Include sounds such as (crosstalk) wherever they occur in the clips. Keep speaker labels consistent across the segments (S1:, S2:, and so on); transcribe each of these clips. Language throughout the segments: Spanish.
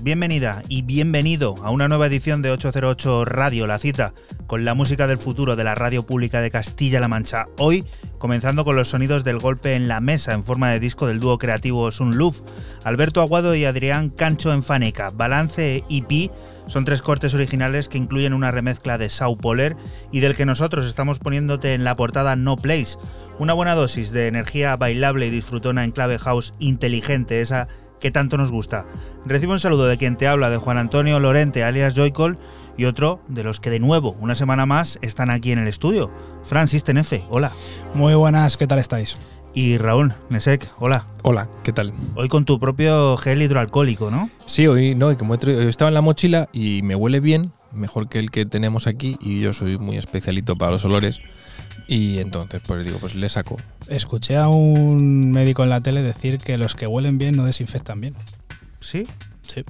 S1: Buenas, bienvenida y bienvenido a una nueva edición de 808 Radio, la cita con la música del futuro de la radio pública de Castilla-La Mancha. Hoy comenzando con los sonidos del golpe en la mesa en forma de disco del dúo creativo Sunluf, Alberto Aguado y Adrián Cancho en Faneca, Balance EP son tres cortes originales que incluyen una remezcla de Sao Poler y del que nosotros estamos poniéndote en la portada No Place. Una buena dosis de energía bailable y disfrutona en clave house inteligente, esa que tanto nos gusta. Recibo un saludo de quien te habla, de Juan Antonio Lorente, alias Joycol, y otro de los que de nuevo, una semana más, están aquí en el estudio. Francis Tenefe, hola.
S2: Muy buenas, ¿qué tal estáis?
S1: Y Raúl Nesek, hola.
S3: Hola, ¿qué tal?
S1: Hoy con tu propio gel hidroalcohólico, ¿no?
S3: Sí, hoy no, y como he traído- estaba en la mochila y me huele bien, mejor que el que tenemos aquí, y yo soy muy especialito para los olores. Y entonces, pues digo, pues le saco.
S2: Escuché a un médico en la tele decir que los que huelen bien no desinfectan bien.
S1: ¿Sí?
S2: Sí.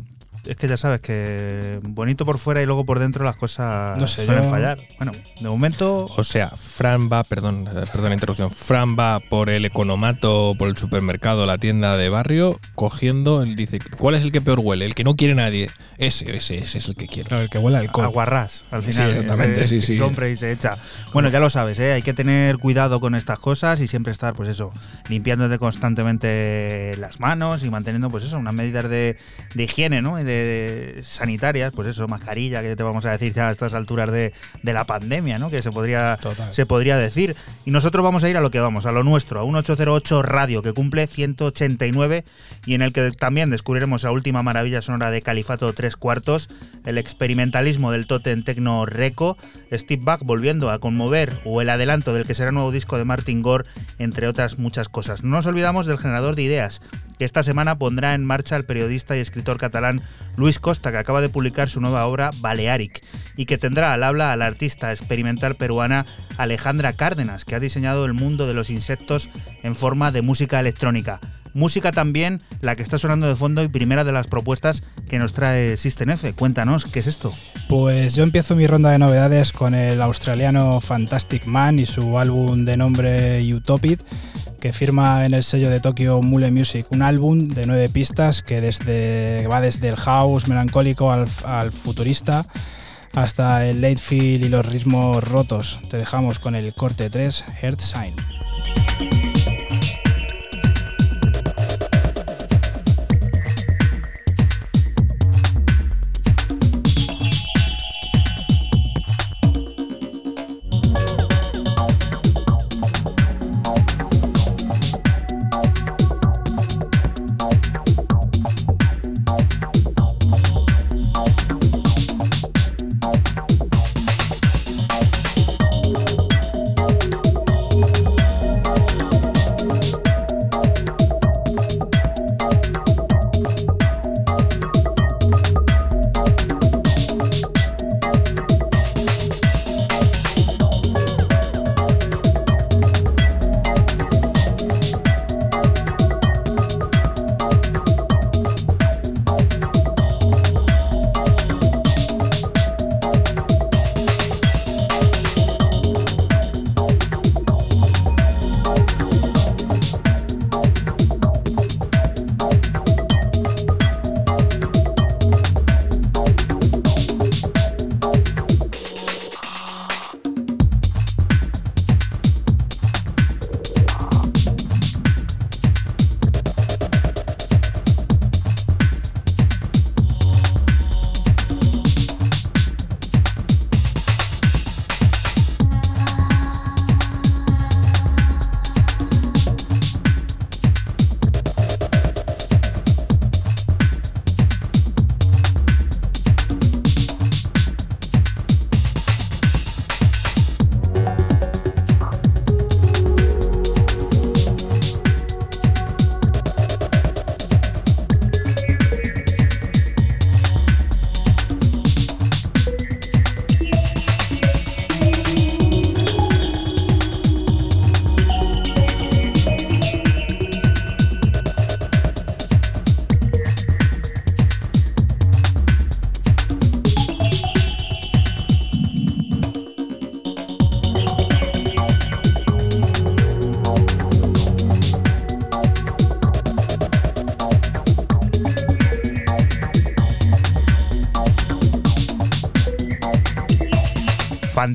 S1: Es que ya sabes que bonito por fuera y luego por dentro las cosas
S2: No sé,
S1: suelen
S2: yo-
S1: fallar. Bueno, de momento
S3: O sea, Fran va, perdón, eh, perdón la interrupción, Fran va por el economato, por el supermercado, la tienda de barrio, cogiendo, él dice, ¿cuál es el que peor huele? El que no quiere nadie. Ese, ese, ese es el que quiero.
S2: Claro, el que huele a alcohol.
S1: aguarrás al
S3: Sí,
S1: final.
S3: exactamente,
S1: eh,
S3: sí, sí.
S1: Compra y se echa. Bueno, ya lo sabes, ¿eh? hay que tener cuidado con estas cosas y siempre estar, pues eso, limpiándote constantemente las manos y manteniendo, pues eso, unas medidas de, de higiene, ¿no? Y de sanitarias, pues eso, mascarilla, que te vamos a decir ya a estas alturas de, de la pandemia, ¿no? Que se podría,
S2: Total.
S1: se podría decir. Y nosotros vamos a ir a lo que vamos, a lo nuestro, a un 808 Radio, que cumple 189 y en el que también descubriremos la última maravilla sonora de Califato Tres Cuartos, el experimentalismo del Totem Tecno Reco, Steve Buck volviendo a conmover o el adelanto del que será nuevo disco de Martin Gore, entre otras muchas cosas. No nos olvidamos del generador de ideas, que esta semana pondrá en marcha el periodista y escritor catalán Luis Costa, que acaba de publicar su nueva obra Balearic, y que tendrá al habla a la artista experimental peruana Alejandra Cárdenas, que ha diseñado el mundo de los insectos en forma de música electrónica. Música también, la que está sonando de fondo y primera de las propuestas que nos trae System F. Cuéntanos, ¿qué es esto?
S2: Pues yo empiezo mi ronda de novedades con el australiano Fantastic Man y su álbum de nombre Utopid, que firma en el sello de Tokyo Mule Music, un álbum de nueve pistas que va desde el house melancólico al, al futurista hasta el late feel y los ritmos rotos. Te dejamos con el corte 3, Heart Sign.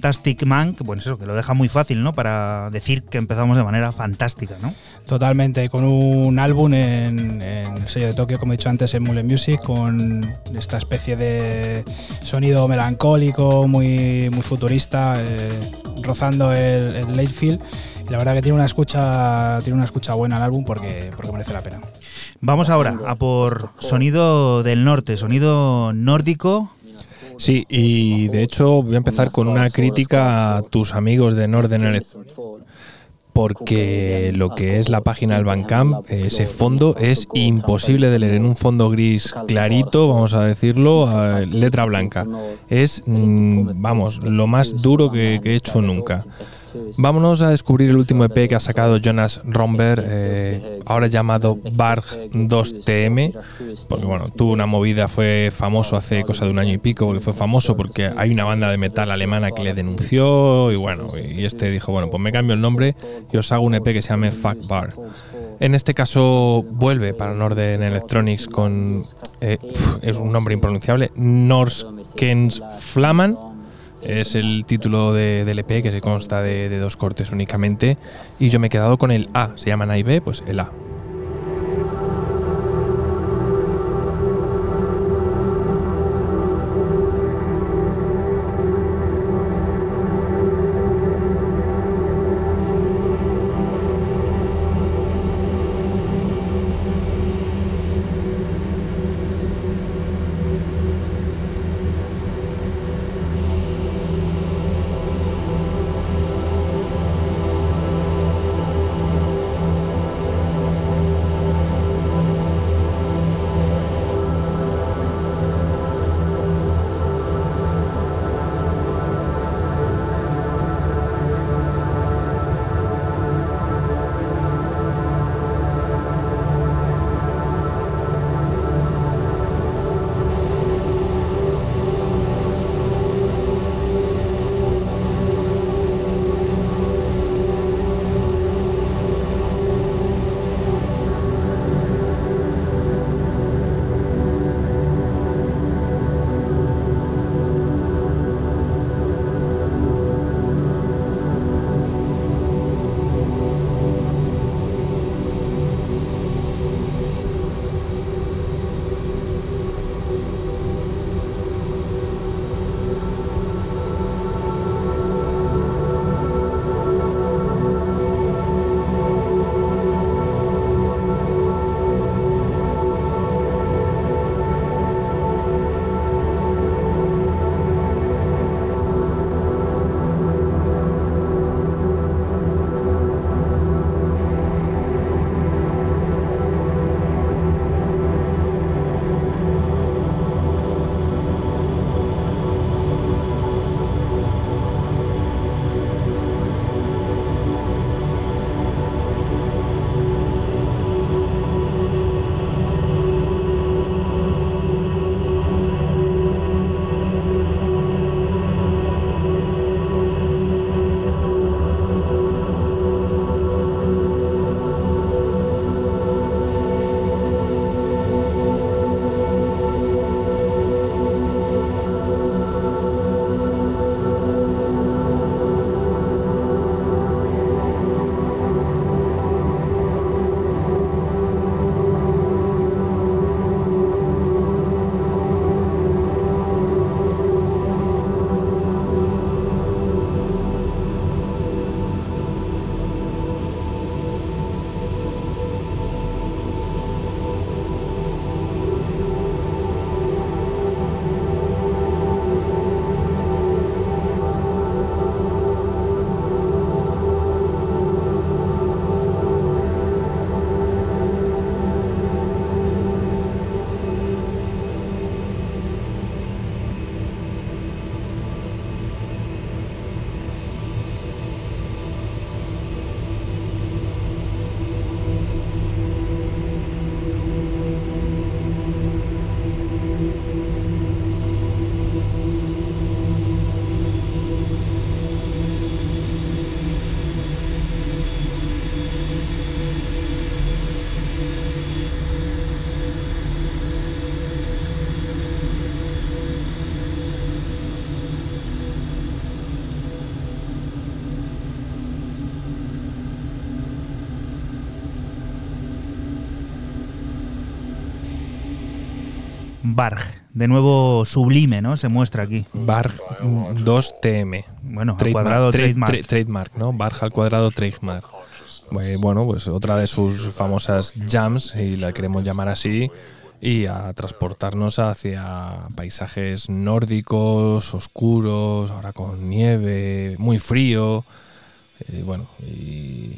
S1: Fantastic Man, que bueno, eso que lo deja muy fácil, ¿no? Para decir que empezamos de manera fantástica, ¿no?
S2: Totalmente, con un álbum en, en el sello de Tokio, como he dicho antes, en Mule Music, con esta especie de sonido melancólico, muy, muy futurista, eh, rozando el, el late feel. Y la verdad que tiene una escucha, tiene una escucha buena el álbum porque, porque merece la pena.
S1: Vamos ahora a por sonido del norte, sonido nórdico.
S3: Sí, y de hecho voy a empezar con una crítica a tus amigos de Northern porque lo que es la página del Bandcamp, ese fondo es imposible de leer en un fondo gris clarito, vamos a decirlo, letra blanca. Es, mm, vamos, lo más duro que, que he hecho nunca. Vámonos a descubrir el último EP que ha sacado Jonas Romberg, eh, ahora llamado Barg 2TM, porque bueno, tuvo una movida, fue famoso hace cosa de un año y pico, porque fue famoso porque hay una banda de metal alemana que le denunció y bueno, y este dijo, bueno, pues me cambio el nombre y os hago un EP que se llame Fuck Bar. En este caso vuelve para Northern Electronics con, eh, es un nombre impronunciable, Norskens Flaman. Es el título de- del EP que se consta de, de dos cortes únicamente. Y yo me he quedado con el A. Se llaman A y B, pues el A.
S1: Barg, de nuevo sublime, ¿no? Se muestra aquí.
S3: Barg 2TM.
S1: Bueno, al
S3: Trademark,
S1: cuadrado
S3: tra-
S1: trademark.
S3: tra- trademark, ¿no? Barja al cuadrado trademark. Eh, Bueno, pues otra de sus famosas jams, y la queremos llamar así, y a transportarnos hacia paisajes nórdicos, oscuros, ahora con nieve, muy frío, eh, bueno, y,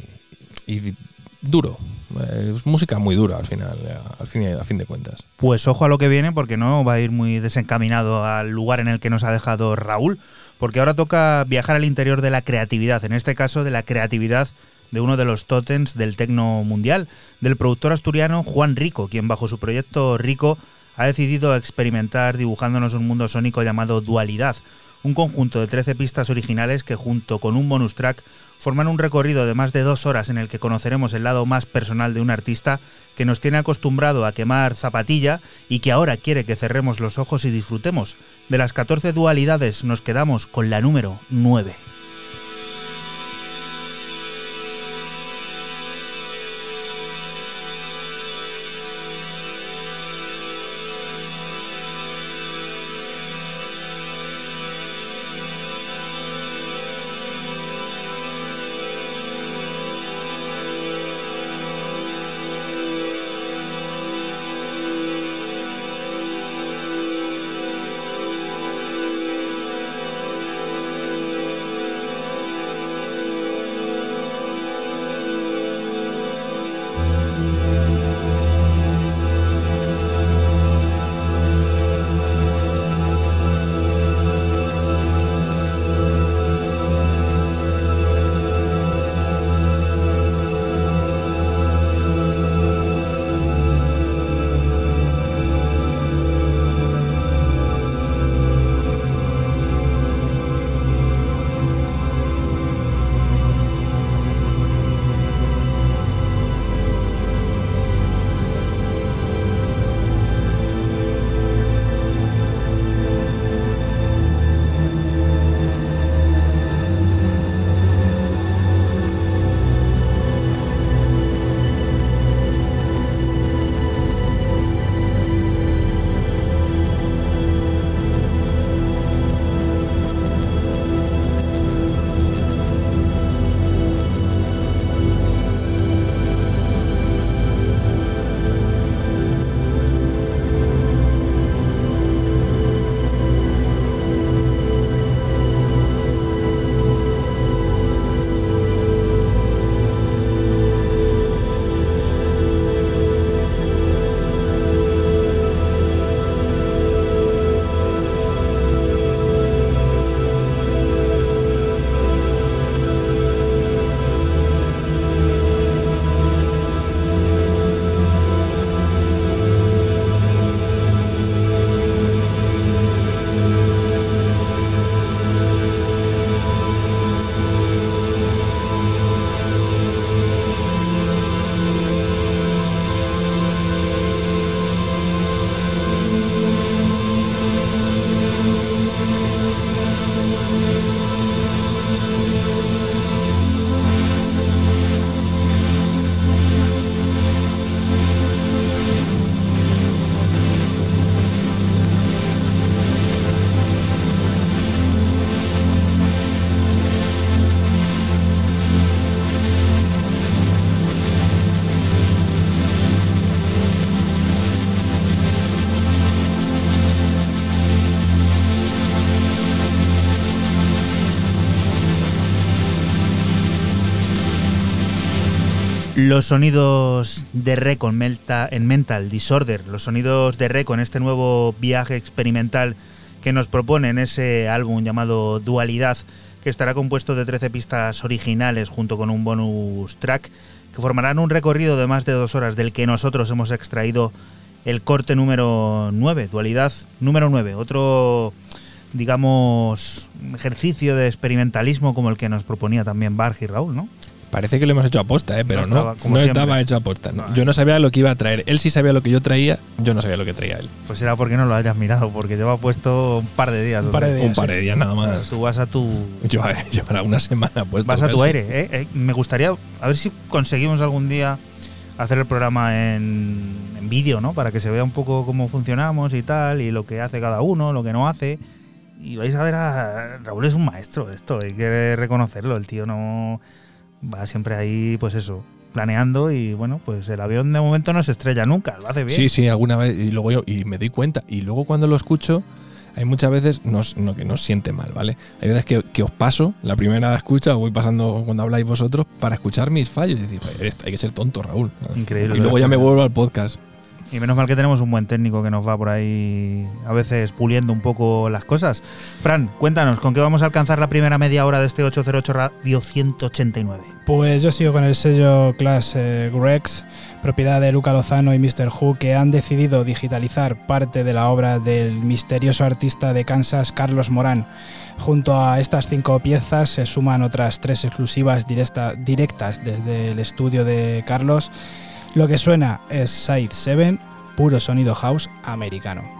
S3: y duro. Eh, Es música muy dura al final, eh, al fin, a fin de cuentas.
S1: Pues ojo a lo que viene porque no va a ir muy desencaminado al lugar en el que nos ha dejado Raúl, porque ahora toca viajar al interior de la creatividad, en este caso de la creatividad de uno de los tótems del tecno mundial, del productor asturiano Juan Rico, quien bajo su proyecto Rico ha decidido experimentar dibujándonos un mundo sónico llamado Dualidad, un conjunto de 13 pistas originales que junto con un bonus track forman un recorrido de más de dos horas en el que conoceremos el lado más personal de un artista que nos tiene acostumbrado a quemar zapatilla y que ahora quiere que cerremos los ojos y disfrutemos. De las 14 dualidades nos quedamos con la número 9. Los sonidos de Reco en, Melta- en Mental Disorder, los sonidos de Reco en este nuevo viaje experimental que nos propone en ese álbum llamado Dualidad, que estará compuesto de 13 pistas originales junto con un bonus track, que formarán un recorrido de más de dos horas del que nosotros hemos extraído el corte número 9, Dualidad número 9, otro digamos ejercicio de experimentalismo como el que nos proponía también Barg y Raúl, ¿no?
S3: Parece que lo hemos hecho aposta, ¿eh? pero
S1: No
S3: no,
S1: estaba,
S3: no
S1: siempre.
S3: estaba hecho aposta. no.
S1: No.
S3: Yo no sabía lo que iba a traer. Él sí sabía lo que yo traía, yo no sabía lo que traía él.
S1: Pues era porque no lo hayas mirado, porque lleva puesto un par de días.
S2: Un par de días.
S3: Un par de días nada más.
S1: Tú vas a tu
S3: Yo (laughs) llevará una semana puesto.
S1: vas a tu aire. ¿eh? Eh, Me gustaría a ver si conseguimos algún día hacer el programa en, en vídeo, ¿no? Para que se vea un poco cómo funcionamos y tal, y lo que hace cada uno, lo que no hace. y vais a ver a Raúl es un maestro, esto hay que reconocerlo, el tío no va siempre ahí, pues eso, planeando y bueno, pues el avión de momento no se estrella nunca, lo hace bien.
S3: Sí, sí, alguna vez. Y luego yo, y me doy cuenta. Y luego cuando lo escucho, hay muchas veces nos, no, que nos siente mal, ¿vale? Hay veces que, que os paso, la primera escucha, os voy pasando cuando habláis vosotros, para escuchar mis fallos. Y decir, "Joder, esto- hay que ser tonto, Raúl.
S1: Increíble,
S3: Y luego ya me vuelvo al podcast.
S1: Y menos mal que tenemos un buen técnico que nos va por ahí a veces puliendo un poco las cosas. Fran, cuéntanos, ¿con qué vamos a alcanzar la primera media hora de este 808 Radio 189?
S2: Pues yo sigo con el sello Class eh, Grex, propiedad de Luca Lozano y Mr. Who, que han decidido digitalizar parte de la obra del misterioso artista de Kansas, Carlos Morán. Junto a estas cinco piezas se suman otras tres exclusivas directa- directas desde el estudio de Carlos. Lo que suena es Side 7, puro sonido house americano.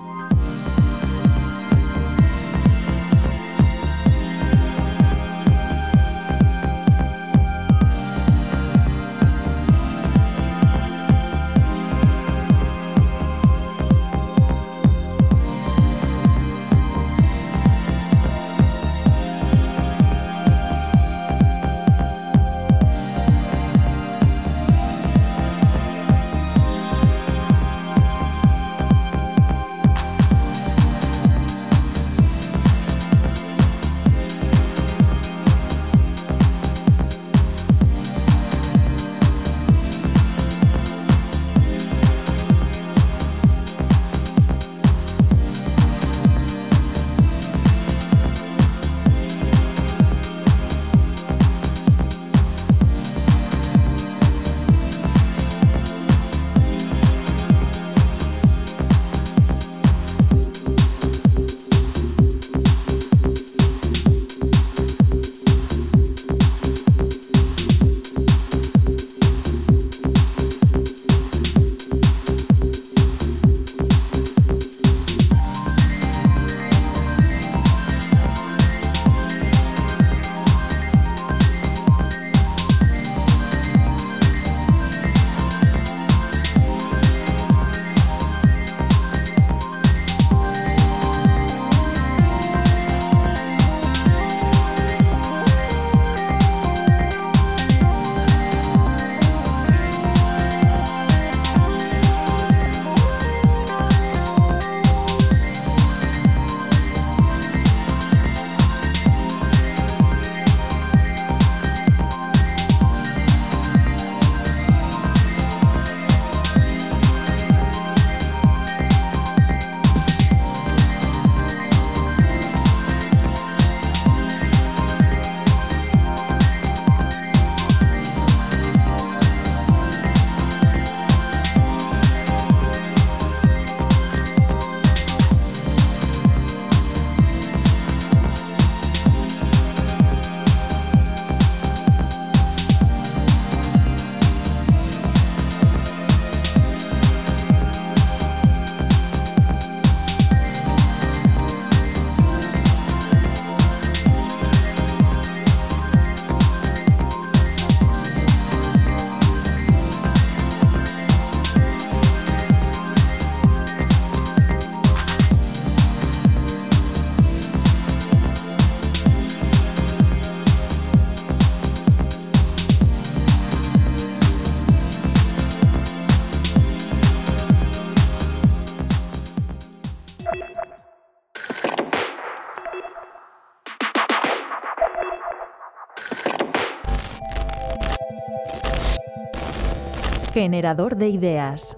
S4: Generador de ideas.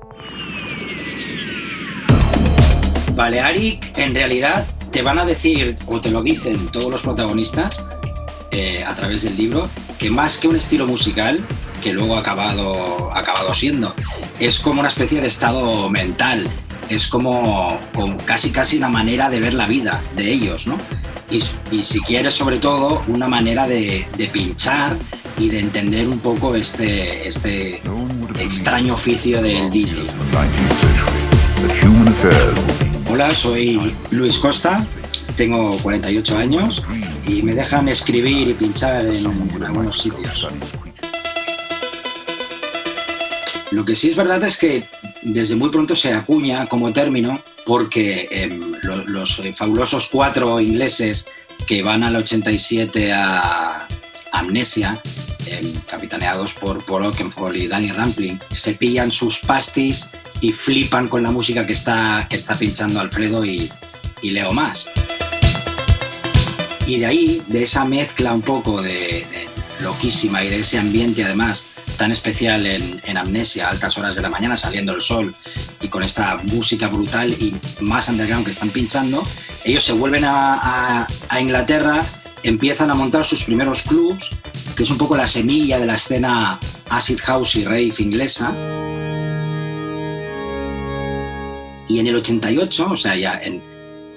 S5: Balearic, en realidad, te van a decir, o te lo dicen todos los protagonistas eh, a través del libro, que más que un estilo musical, que luego ha acabado, acabado siendo, es como una especie de estado mental, es como, como casi casi una manera de ver la vida de ellos, ¿no? Y, y si quieres, sobre todo, una manera de, de pinchar y de entender un poco este, este extraño oficio del DJ. Hola, soy Luis Costa, tengo 48 años y me dejan escribir y pinchar en algunos sitios. Lo que sí es verdad es que desde muy pronto se acuña como término porque em, lo- los, eh, fabulosos cuatro ingleses que van al 87 a Amnesia, capitaneados por Paul Oakenfold y Danny Rampling, se pillan sus pastis y flipan con la música que está, que está pinchando Alfredo y, y Leo más. Y de ahí, de esa mezcla un poco de, loquísima y de ese ambiente además tan especial en, Amnesia, a altas horas de la mañana, saliendo el sol y con esta música brutal y más underground que están pinchando, ellos se vuelven a- a Inglaterra, empiezan a montar sus primeros clubs, que es un poco la semilla de la escena acid house y rave inglesa. Y en el 88, o sea, ya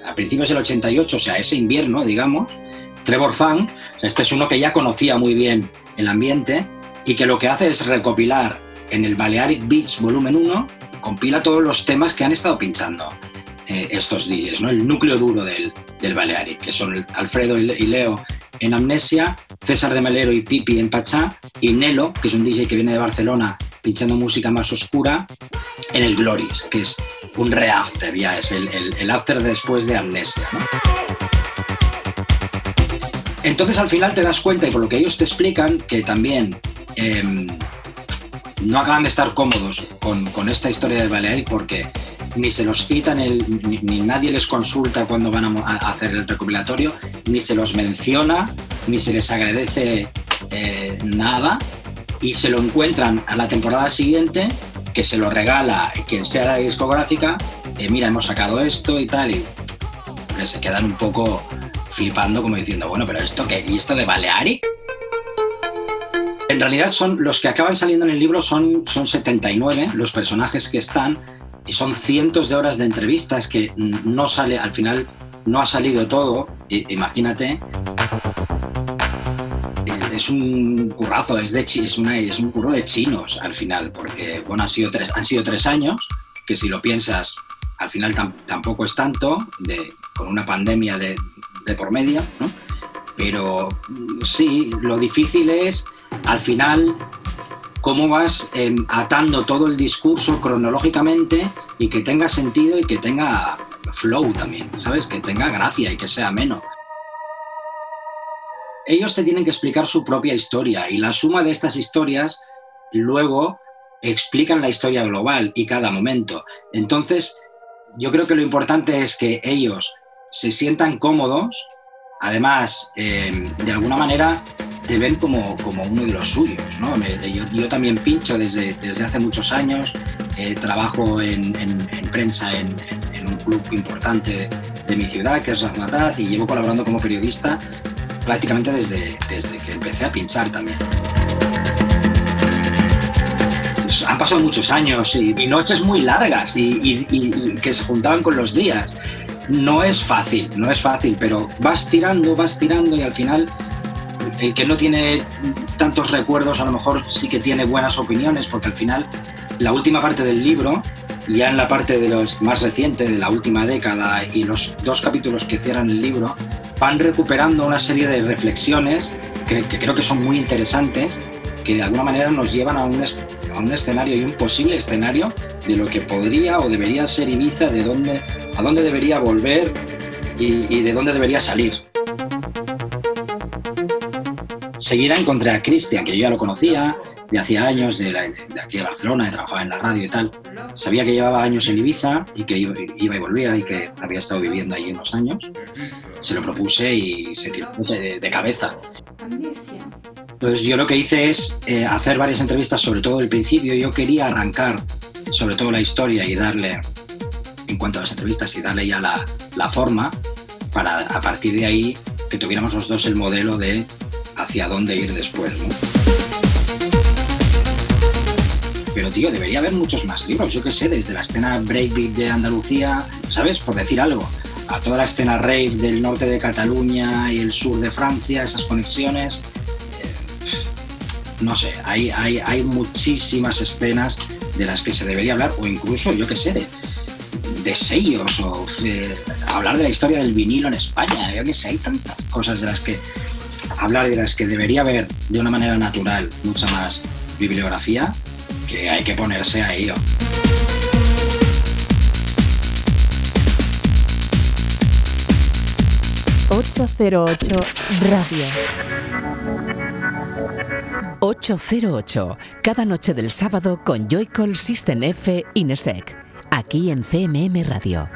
S5: a principios del 88, o sea, ese invierno, digamos, Trevor Funk, este es uno que ya conocía muy bien el ambiente y que lo que hace es recopilar en el Balearic Beach Volumen 1, compila todos los temas que han estado pinchando eh, estos DJs, ¿no? el núcleo duro del, del Balearic, que son Alfredo y Leo en Amnesia, César de Melero y Pipi en Pachá, y Nelo, que es un DJ que viene de Barcelona pinchando música más oscura, en el Glories, que es un re-after, ya es el, after después de Amnesia. Entonces al final te das cuenta, y por lo que ellos te explican, que también em, no acaban de estar cómodos con, con esta historia del Balearic porque ni se los citan, ni, ni nadie les consulta cuando van a, hacer el recopilatorio, ni se los menciona, ni se les agradece eh, nada, y se lo encuentran a la temporada siguiente, que se lo regala quien sea la discográfica, eh, mira, hemos sacado esto y tal, y hombre, se quedan un poco flipando como diciendo, bueno, pero esto qué, ¿y esto de Balearic? En realidad son los que acaban saliendo en el libro son, son 79 los personajes que están y son cientos de horas de entrevistas que no sale al final no ha salido todo imagínate Es- un currazo es de es, es un curro de chinos al final porque bueno han sido tres han sido tres años que si lo piensas al final tam- tampoco es tanto de, con una pandemia de, de por medio ¿no? pero mm, sí lo difícil es al final cómo vas em, atando todo el discurso cronológicamente y que tenga sentido y que tenga flow también, ¿sabes? Que tenga gracia y que sea ameno. Ellos te tienen que explicar su propia historia y la suma de estas historias luego explican la historia global y cada momento. Entonces, yo creo que lo importante es que ellos se sientan cómodos, además, em, de alguna manera te ven como, como uno de los suyos. ¿no? Me- yo, yo también pincho desde, desde hace muchos años, eh, trabajo en, en- en prensa en, en- un club importante de mi ciudad, que es Razmataz, y llevo colaborando como periodista prácticamente desde, desde que empecé a pinchar también. Pues, Han pasado muchos años y, y noches muy largas y- y- y que se juntaban con los días. No es fácil, no es fácil, pero vas tirando, vas tirando y al final el que no tiene tantos recuerdos a lo mejor sí que tiene buenas opiniones, porque al final la última parte del libro, ya en la parte de los más reciente, de la última década, y los dos capítulos que cierran el libro, van recuperando una serie de reflexiones que, creo que son muy interesantes, que de alguna manera nos llevan a un, a un escenario y un posible escenario de lo que podría o debería ser Ibiza, de dónde, a dónde debería volver y de dónde debería salir. Seguida encontré a Cristian, que yo ya lo conocía de hacía años, de, aquí de Barcelona, de trabajaba en la radio y tal. Sabía que llevaba años en Ibiza y que iba, y volvía y que había estado viviendo allí unos años. Se lo propuse y se tiró de, de cabeza. Entonces yo lo que hice es eh, hacer varias entrevistas, sobre todo el principio. Yo quería arrancar sobre todo la historia y darle, en cuanto a las entrevistas, y darle ya la, la forma para a partir de ahí que tuviéramos los dos el modelo de hacia dónde ir después. ¿no? Pero tío, debería haber muchos más libros, yo qué sé, desde la escena breakbeat de Andalucía, ¿sabes? Por decir algo, a toda la escena rave del norte de Cataluña y el sur de Francia, esas conexiones. Eh, no sé, hay, hay, hay muchísimas escenas de las que se debería hablar, o incluso, yo qué sé, de, de sellos, o eh, hablar de la historia del vinilo en España, yo qué sé, hay tantas cosas de las que hablar de las que debería haber de una manera natural mucha más bibliografía, que hay que ponerse a ello.
S4: ...808 Radio...
S6: ...808... ...cada noche del sábado con Joycall System F... ...Inesec... ...aquí en CMM Radio...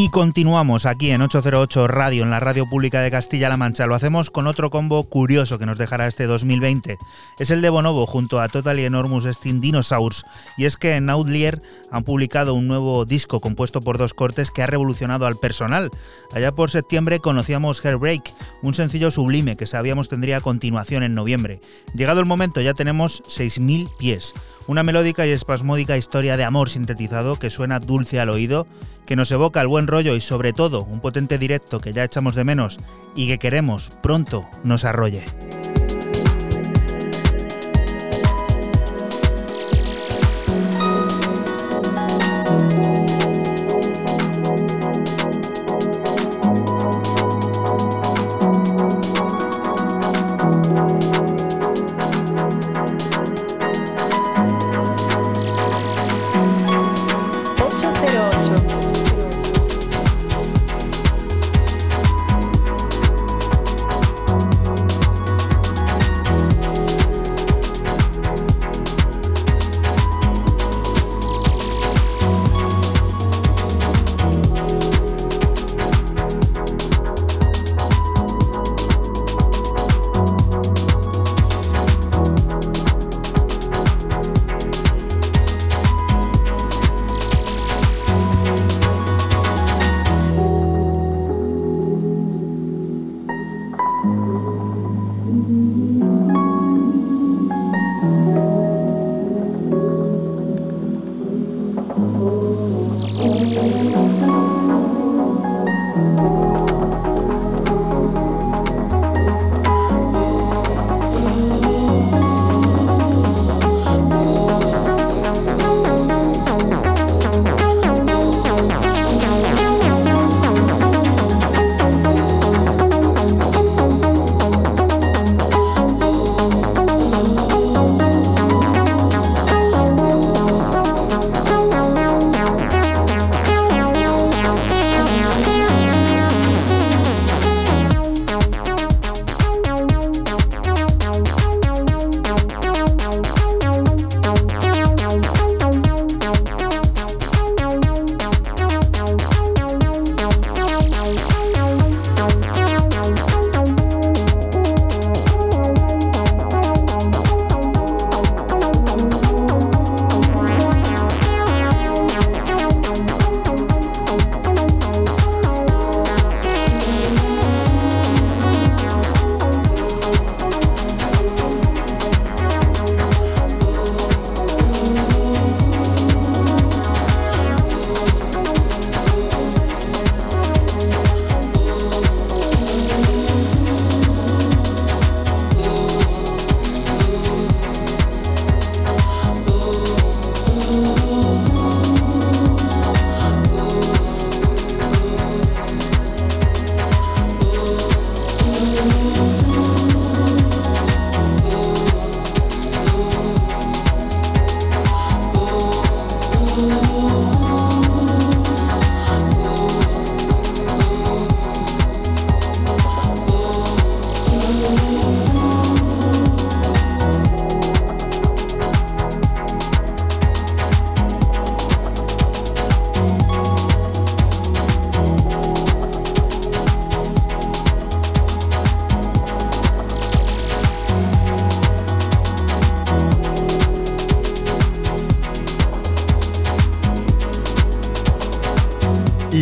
S1: Y continuamos aquí en 808 Radio, en la radio pública de Castilla-La Mancha. Lo hacemos con otro combo curioso que nos dejará este 2020. Es el de Bonobo junto a Total y Enormous Steam Dinosaurs. Y es que en Outlier han publicado un nuevo disco compuesto por dos cortes que ha revolucionado al personal. Allá por septiembre conocíamos Hairbreak, un sencillo sublime que sabíamos tendría continuación en noviembre. Llegado el momento ya tenemos 6.000 pies. Una melódica y espasmódica historia de amor sintetizado que suena dulce al oído, que nos evoca el buen rollo y sobre todo un potente directo que ya echamos de menos y que queremos pronto nos arrolle.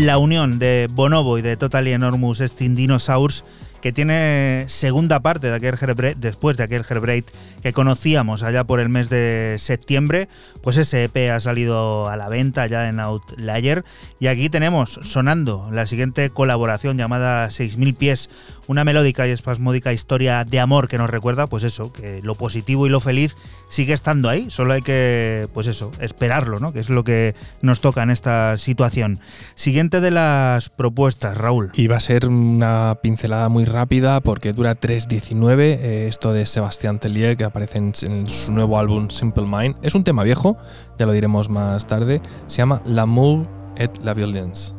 S1: La unión de Bonobo y de Total Enormous Steam Dinosaurs que tiene segunda parte de aquel después de aquel Heartbreak que conocíamos allá por el mes de septiembre, pues ese EP ha salido a la venta ya en Outlier. Y aquí tenemos sonando la siguiente colaboración llamada 6000 pies, una melódica y espasmódica historia de amor que nos recuerda, pues eso, que lo positivo y lo feliz sigue estando ahí, solo hay que, pues eso, esperarlo, ¿no? Que es lo que nos toca en esta situación. Siguiente de las propuestas, Raúl.
S3: Y va a ser una pincelada muy rápida porque dura 3.19, eh, esto de Sebastián Tellier que aparece en, su nuevo álbum Simple Mind. Es un tema viejo, ya lo diremos más tarde, se llama L'amour et la violence.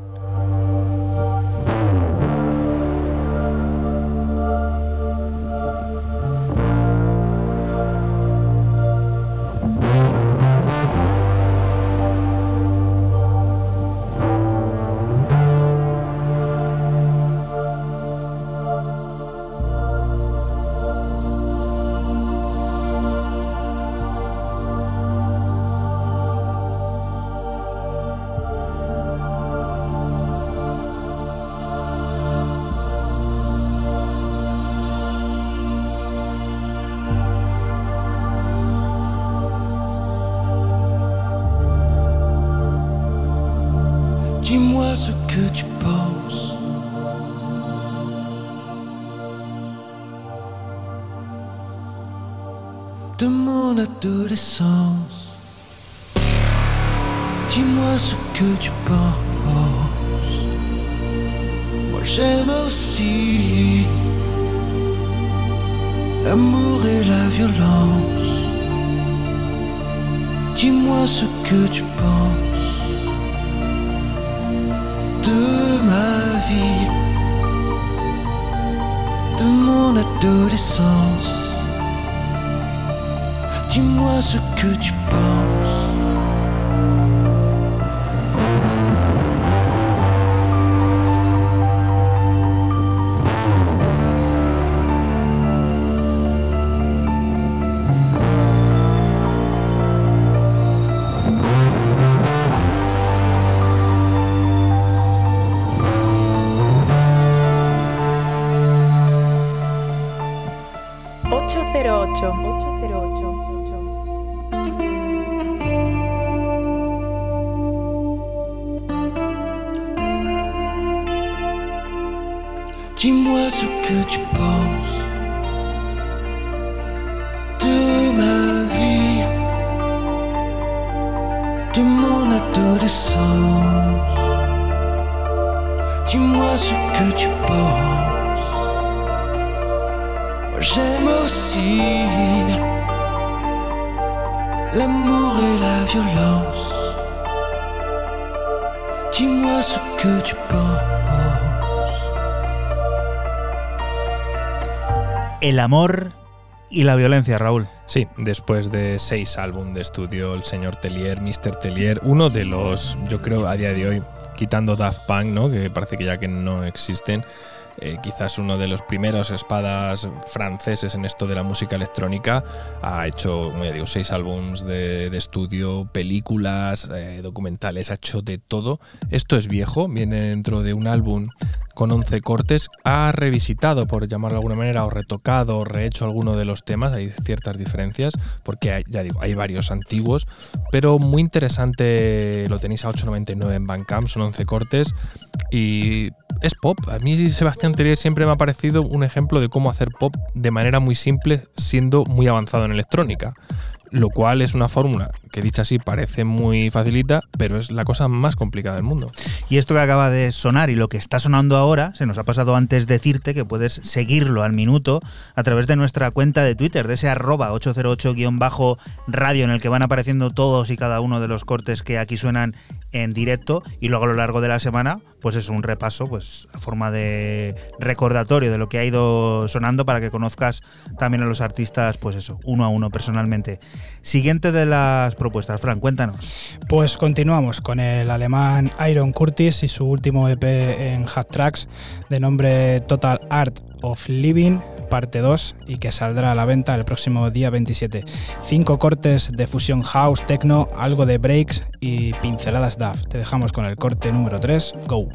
S1: El amor y la violencia, Raúl.
S3: Sí, después de seis álbumes de estudio, el señor Tellier, Mr. Tellier, uno de los, yo creo, a día de hoy, quitando Daft Punk, ¿no? que parece que ya que no existen, eh, quizás uno de los primeros espadas franceses en esto de la música electrónica, ha hecho, como ya digo, seis álbumes de, estudio, películas, eh, documentales, ha hecho de todo. Esto es viejo, viene dentro de un álbum con 11 cortes, ha revisitado, por llamarlo de alguna manera, o retocado, o rehecho alguno de los temas, hay ciertas diferencias, porque ya digo, hay varios antiguos, pero muy interesante, lo tenéis a 8.99 en Bandcamp, son 11 cortes, y es pop. A mí Sebastián Tellier siempre me ha parecido un ejemplo de cómo hacer pop de manera muy simple, siendo muy avanzado en electrónica. Lo cual es una fórmula que dicha así parece muy facilita, pero es la cosa más complicada del mundo.
S1: Y esto que acaba de sonar y lo que está sonando ahora, se nos ha pasado antes decirte que puedes seguirlo al minuto a través de nuestra cuenta de Twitter, de ese arroba 808-radio en el que van apareciendo todos y cada uno de los cortes que aquí suenan en directo y luego a lo largo de la semana pues es un repaso pues a forma de recordatorio de lo que ha ido sonando para que conozcas también a los artistas pues eso uno a uno personalmente siguiente de las propuestas Fran cuéntanos
S2: Pues continuamos con el alemán Iron Curtis y su último EP en Hat Tracks de nombre Total Art of Living parte 2 y que saldrá a la venta el próximo día 27. Cinco cortes de fusión house, techno, algo de breaks y pinceladas DAF. Te dejamos con el corte número 3, Go.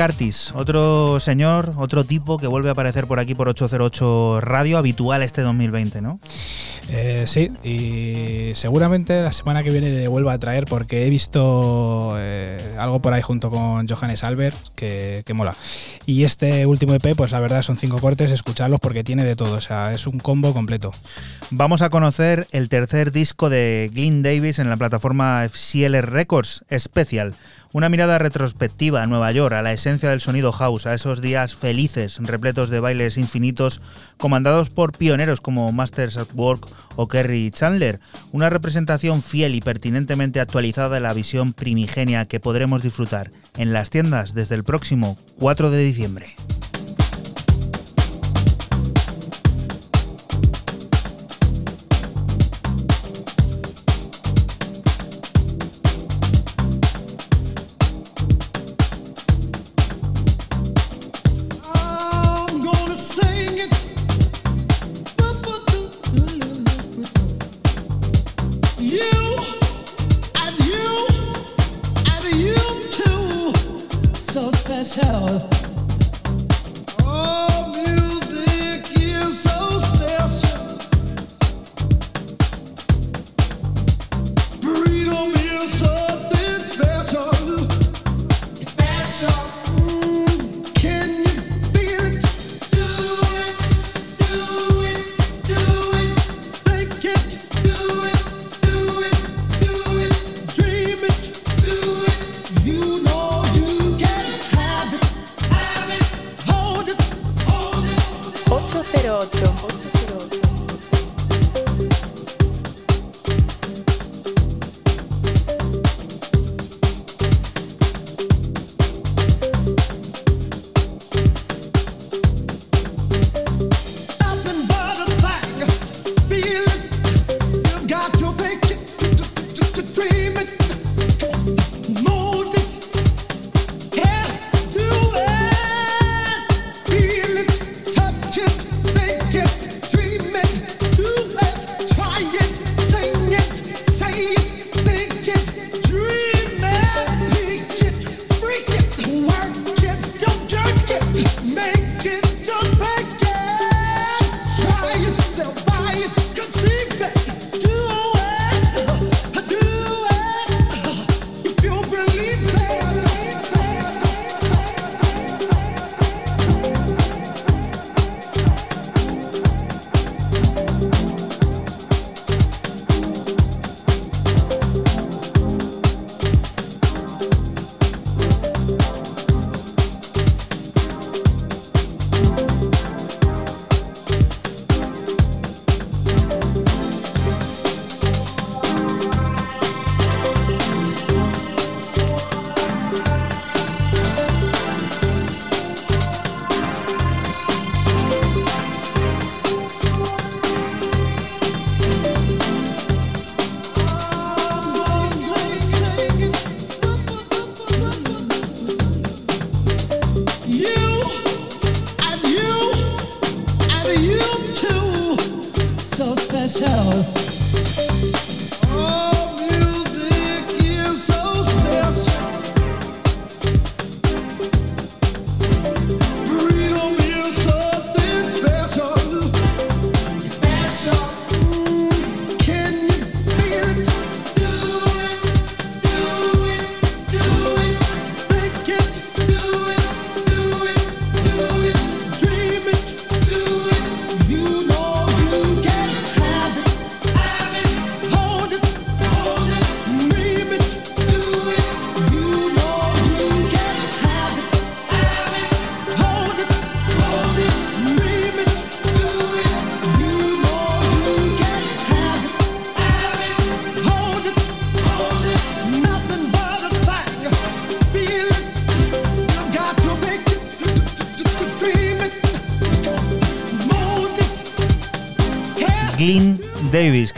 S7: Curtis, otro señor, otro tipo que vuelve a aparecer por aquí por 808 Radio, habitual este 2020, ¿no?
S2: Eh, sí, y seguramente la semana que viene le vuelva a traer porque he visto eh, algo por ahí junto con Johannes Albert que, que mola. Y este último EP, pues la verdad son cinco cortes, escucharlos porque tiene de todo, o sea, es un combo completo.
S7: Vamos a conocer el tercer disco de Glyn Davis en la plataforma CLR Records, Special. Una mirada retrospectiva a Nueva York, a la esencia del sonido house, a esos días felices, repletos de bailes infinitos, comandados por pioneros como Masters at Work o Kerry Chandler. Una representación fiel y pertinentemente actualizada de la visión primigenia que podremos disfrutar en las tiendas desde el próximo 4 de diciembre.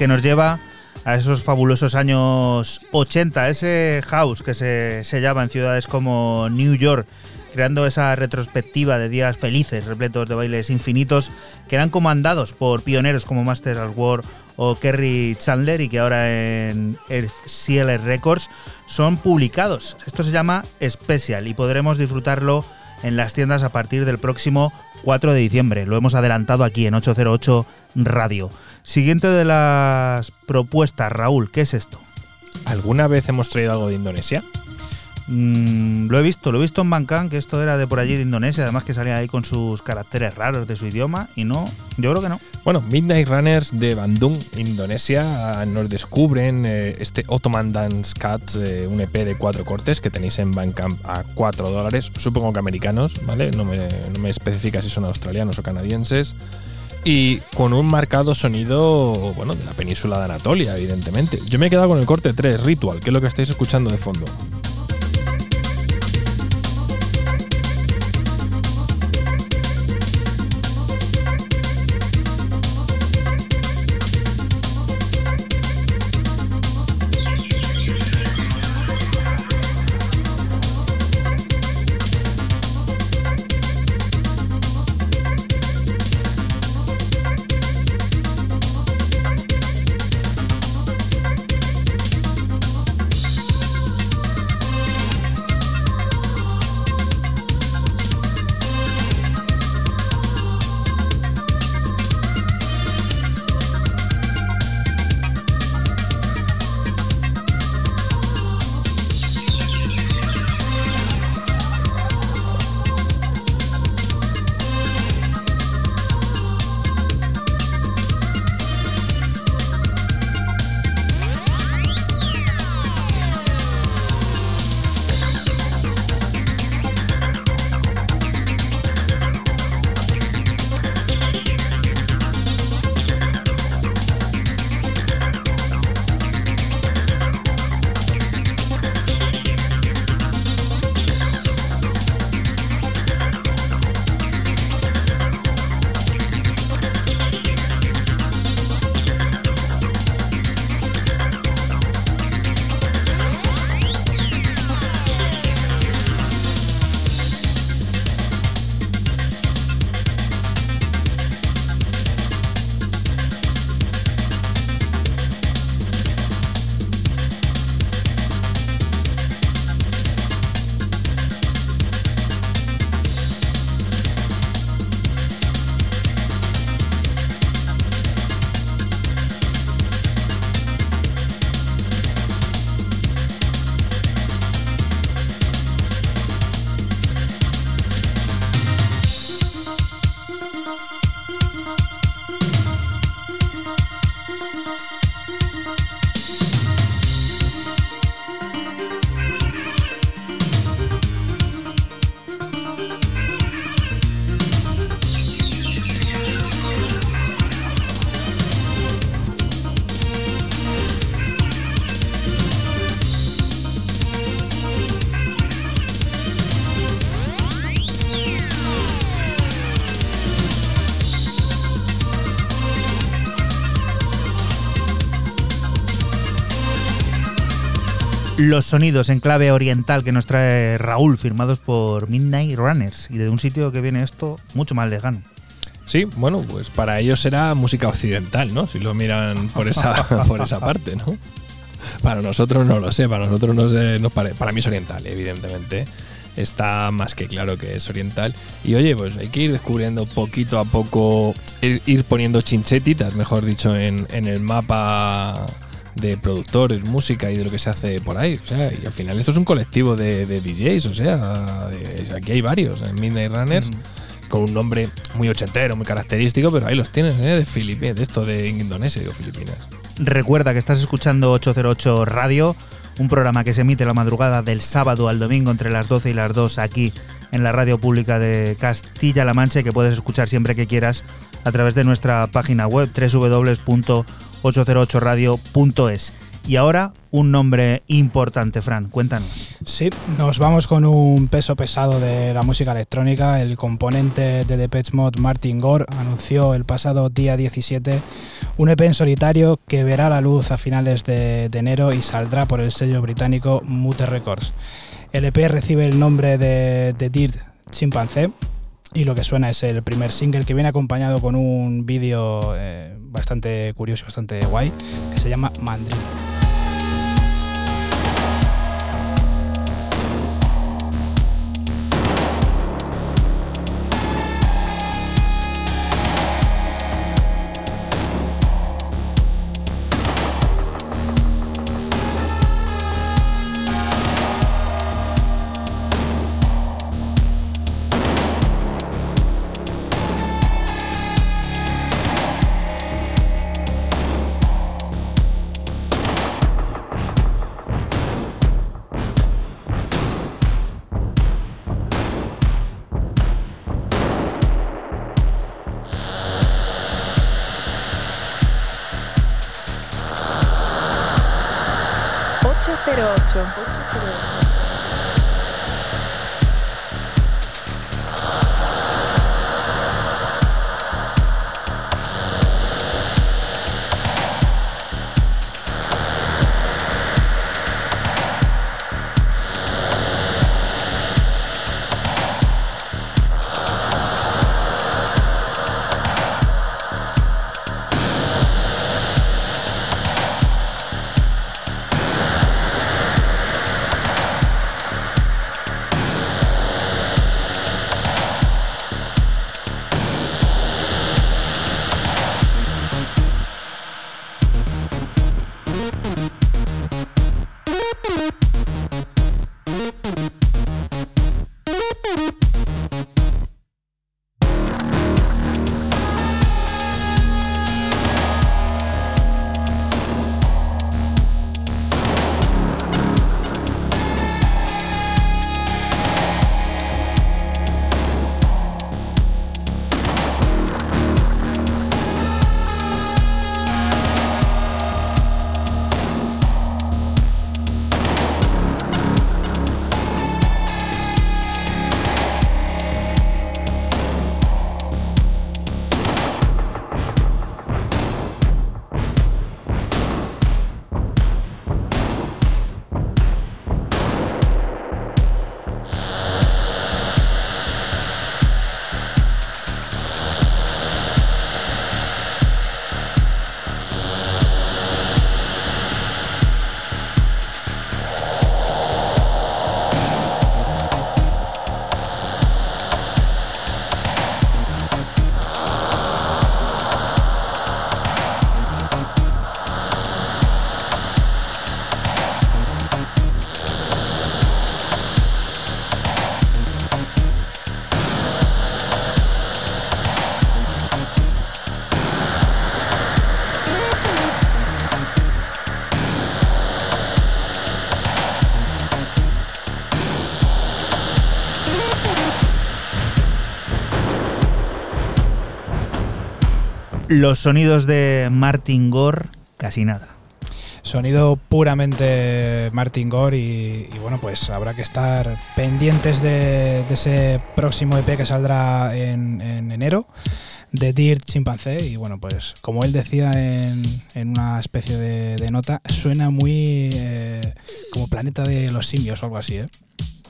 S7: Que nos lleva a esos fabulosos años 80, ese house que se sellaba en ciudades como New York, creando esa retrospectiva de días felices, repletos de bailes infinitos, que eran comandados por pioneros como Master of War
S1: o Kerry Chandler y que ahora en CL Records son publicados. Esto se llama Special y podremos disfrutarlo en las tiendas a partir del próximo 4 de diciembre. Lo hemos adelantado aquí en 808 Radio. Siguiente de las propuestas, Raúl, ¿qué es esto?
S3: ¿Alguna vez hemos traído algo de Indonesia?
S1: Mm, lo he visto, lo he visto en Bangkok, que esto era de por allí de Indonesia, además que salía ahí con sus caracteres raros de su idioma, y no, yo creo que no.
S3: Bueno, Midnight Runners de Bandung, Indonesia, nos descubren eh, este Ottoman Dance Cats, eh, un EP de cuatro cortes que tenéis en Bandcamp a 4 dólares, supongo que americanos, ¿vale? No me, no me especifica si son australianos o canadienses. Y con un marcado sonido, bueno, de la península de Anatolia, evidentemente. Yo me he quedado con el corte 3, Ritual, que es lo que estáis escuchando de fondo.
S1: Los sonidos en clave oriental que nos trae Raúl, firmados por Midnight Runners, y de un sitio que viene esto mucho más lejano.
S3: Sí, bueno, pues para ellos será música occidental, ¿no? Si lo miran por esa, (laughs) por esa parte, ¿no? Para nosotros no lo sé, para nosotros no sé, pare- para mí es oriental, evidentemente. Está más que claro que es oriental. Y oye, pues hay que ir descubriendo poquito a poco, ir, ir poniendo chinchetitas, mejor dicho, en, en el mapa de productores, música y de lo que se hace por ahí. O sea, y al final esto es un colectivo de, de DJs, o sea, de- aquí hay varios, en Midnight Runners con un nombre muy ochentero, muy característico, pero ahí los tienes, ¿eh? De Filipinas, de esto de Indonesia, digo Filipinas.
S1: Recuerda que estás escuchando 808 Radio, un programa que se emite la madrugada del sábado al domingo entre las 12 y las 2 aquí en la radio pública de Castilla-La Mancha y que puedes escuchar siempre que quieras a través de nuestra página web www.808radio.es. Y ahora un nombre importante, Fran, cuéntanos.
S2: Sí, nos vamos con un peso pesado de la música electrónica. El componente de Depeche Mode, Martin Gore, anunció el pasado día 17 un EP en solitario que verá la luz a finales de, enero y saldrá por el sello británico Mute Records. El EP recibe el nombre de, de Dirt Chimpanzee Y lo que suena es el primer single que viene acompañado con un vídeo eh, bastante curioso, bastante guay, que se llama Mandril.
S4: campo de grama.
S1: Los sonidos de Martin Gore, casi nada.
S2: Sonido puramente Martin Gore y, y bueno, pues habrá que estar pendientes de, de ese próximo EP que saldrá en, en enero de Dirt Chimpancé y bueno, pues como él decía en, en una especie de, de nota, suena muy eh, como Planeta de los Simios o algo así, ¿eh?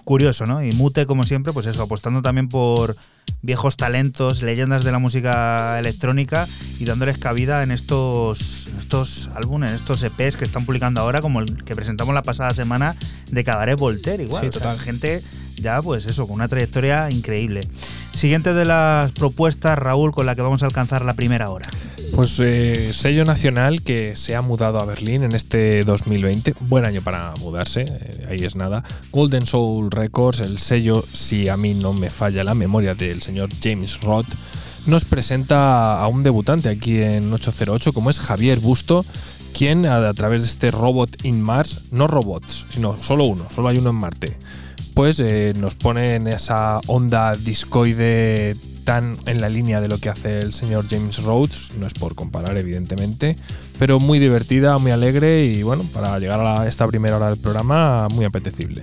S1: Curioso, ¿no? Y Mute, como siempre, pues eso, apostando también por viejos talentos, leyendas de la música electrónica y dándoles cabida en estos, estos álbumes, en estos EPs que están publicando ahora, como el que presentamos la pasada semana de Cabaret Voltaire, igual.
S2: Sí,
S1: O sea,
S2: total.
S1: gente ya, pues eso, con una trayectoria increíble. Siguiente de las propuestas, Raúl, con la que vamos a alcanzar la primera hora.
S3: Pues eh, sello nacional que se ha mudado a Berlín en este 2020. Buen año para mudarse, eh, ahí es nada. Golden Soul Records, el sello, si a mí no me falla la memoria del señor James Roth, nos presenta a un debutante aquí en 808, como es Javier Busto, quien a, a través de este Robot in Mars, no robots, sino solo uno, solo hay uno en Marte, pues nos pone en esa onda discoide tan en la línea de lo que hace el señor James Rhodes, no es por comparar evidentemente, pero muy divertida, muy alegre y bueno, para llegar a esta primera hora del programa muy apetecible.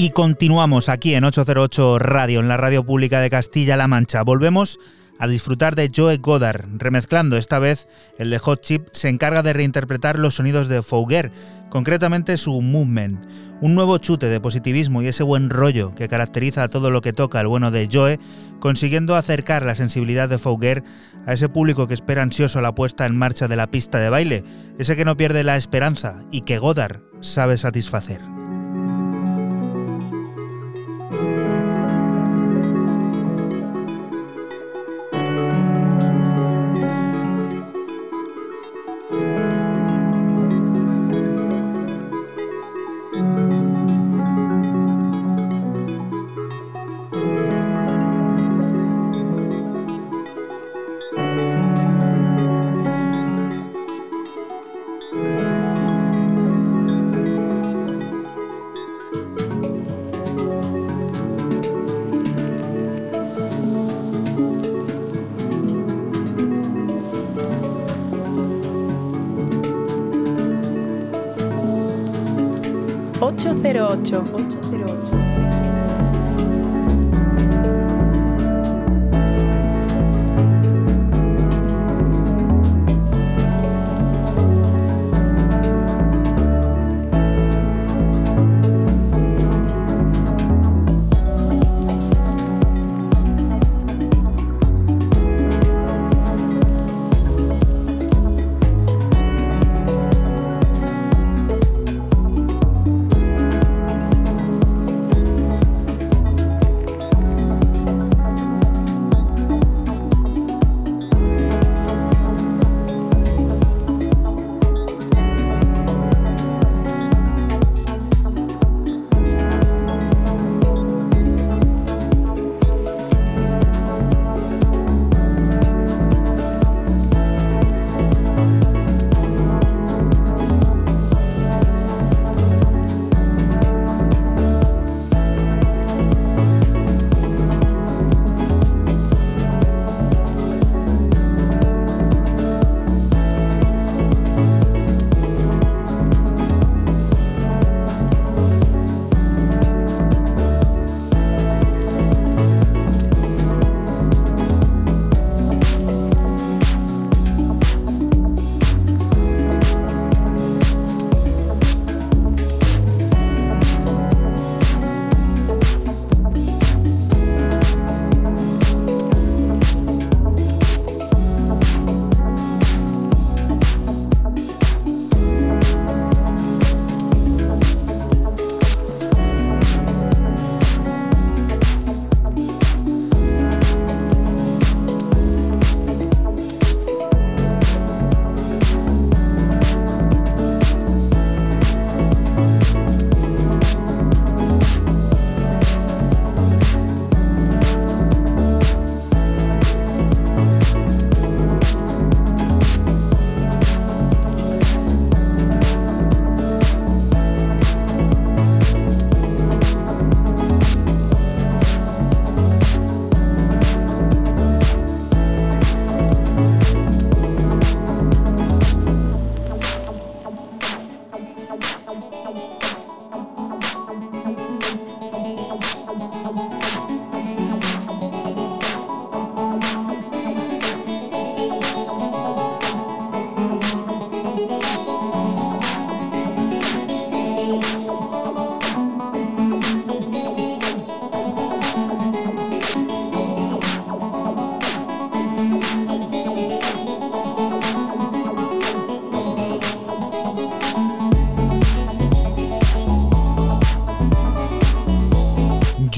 S1: Y continuamos aquí en 808 Radio, en la radio pública de Castilla-La Mancha. Volvemos a disfrutar de Joe Goddard, remezclando esta vez el de Hot Chip se encarga de reinterpretar los sonidos de Fouguer, concretamente su Movement, un nuevo chute de positivismo y ese buen rollo que caracteriza a todo lo que toca el bueno de Joe, consiguiendo acercar la sensibilidad de Fouguer a ese público que espera ansioso la puesta en marcha de la pista de baile, ese que no pierde la esperanza y que Goddard sabe satisfacer.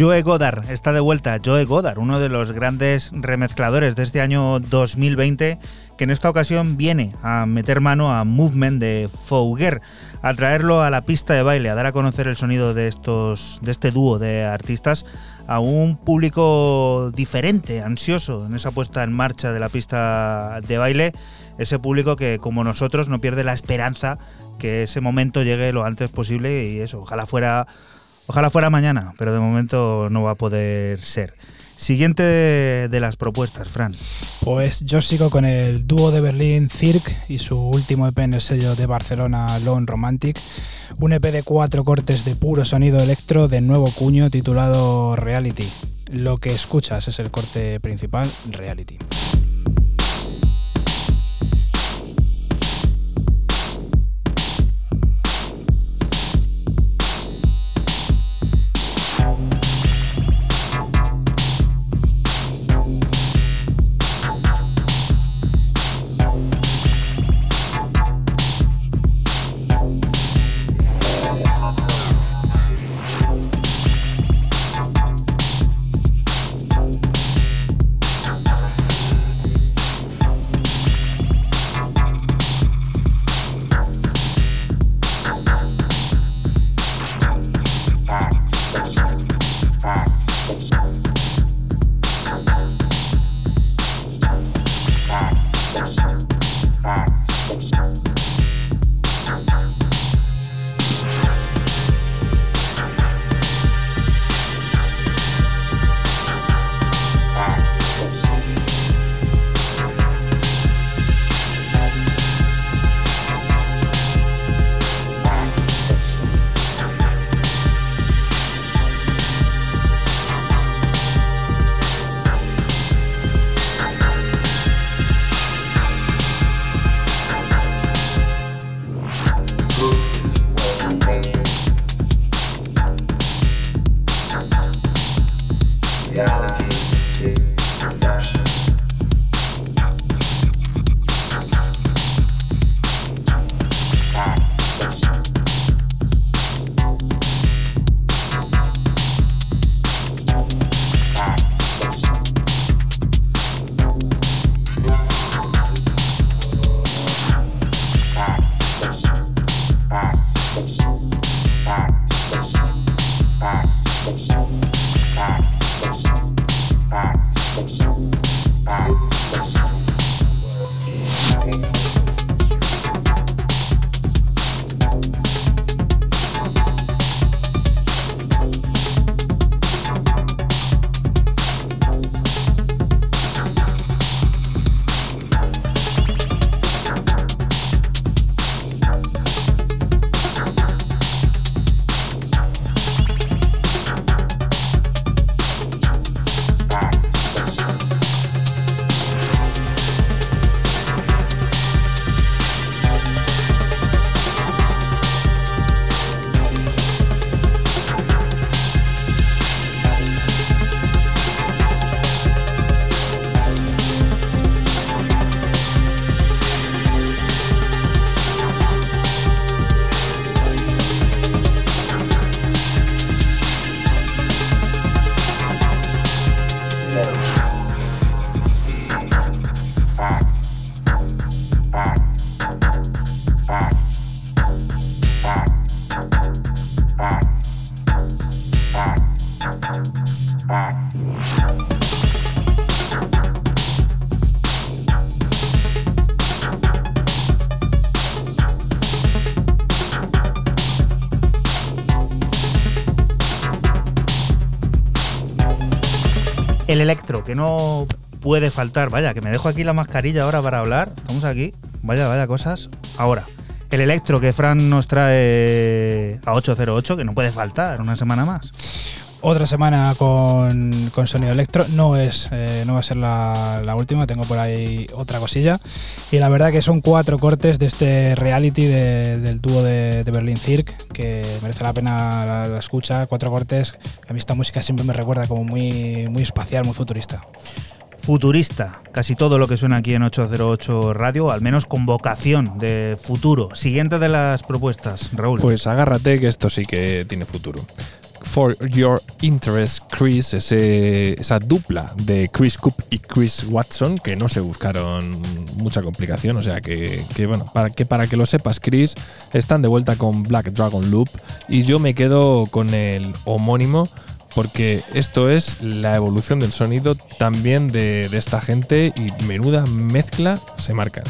S4: Joe Goddard está de vuelta. Joe Goddard, uno de los grandes remezcladores de este año 2020, que en esta ocasión viene a meter mano a Movement de Fouguer, a traerlo a la pista de baile, a dar a conocer el sonido de estos, de este dúo de artistas
S1: a un público diferente, ansioso en esa puesta en marcha de la pista de baile, ese público que como nosotros no pierde la esperanza que ese momento llegue lo antes posible y eso, ojalá fuera ojalá fuera mañana, pero de momento no va a poder ser. Siguiente de, las propuestas, Fran.
S2: Pues yo sigo con el dúo de Berlín Cirque y su último EP en el sello de Barcelona Lone Romantic. Un EP de cuatro cortes de puro sonido electro de nuevo cuño titulado Reality. Lo que escuchas es el corte principal, Reality.
S1: Que no puede faltar. Vaya, que me dejo aquí la mascarilla ahora para hablar. Estamos aquí. Vaya, vaya cosas. Ahora, el electro que Fran nos trae a 808, que no puede faltar una semana más.
S2: Otra semana con, con sonido electro. No es, eh, no va a ser la, la última, tengo por ahí otra cosilla. Y la verdad que son cuatro cortes de este reality de- del dúo de, de Berlin Cirque, que merece la pena la, la escucha. Cuatro cortes. A mí esta música siempre me recuerda como muy, muy espacial, muy futurista.
S1: Futurista, casi todo lo que suena aquí en 808 Radio, al menos con vocación de futuro. Siguiente de las propuestas, Raúl.
S3: Pues agárrate que esto sí que tiene futuro. For Your Interest, Chris, ese- esa dupla de Chris Coop y Chris Watson, que no se buscaron mucha complicación, o sea que, bueno, para que, para que lo sepas, Chris, están de vuelta con Black Dragon Loop y yo me quedo con el homónimo porque esto es la evolución del sonido también de, de esta gente y menuda mezcla se marca.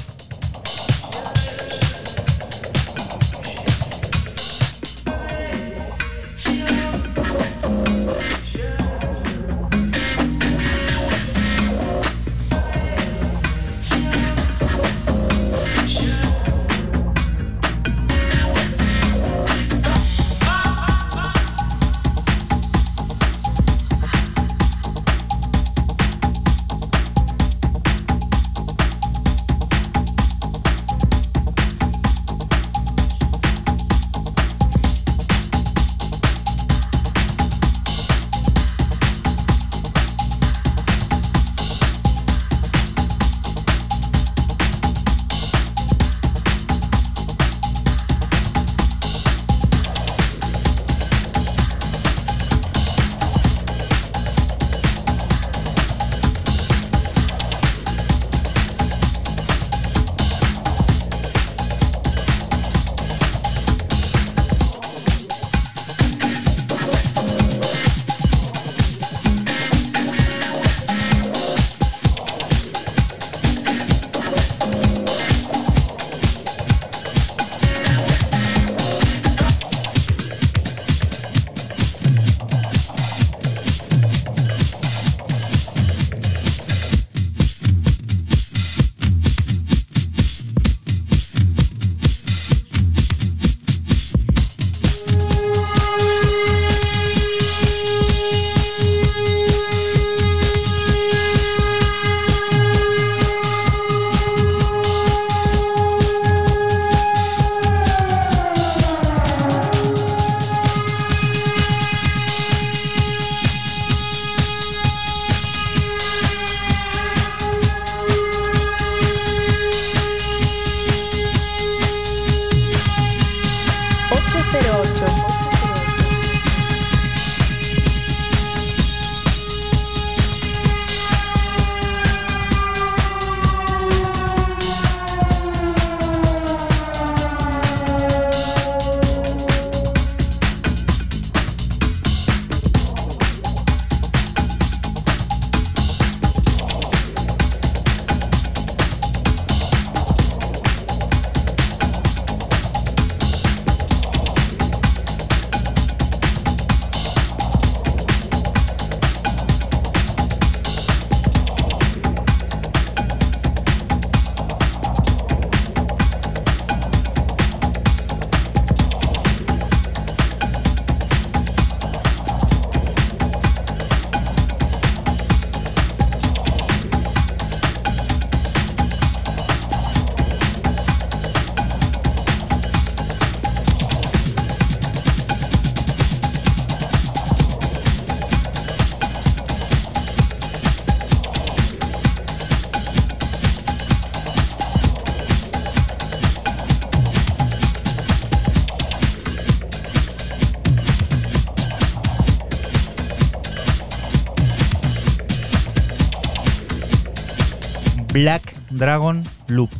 S1: Dragon Loop.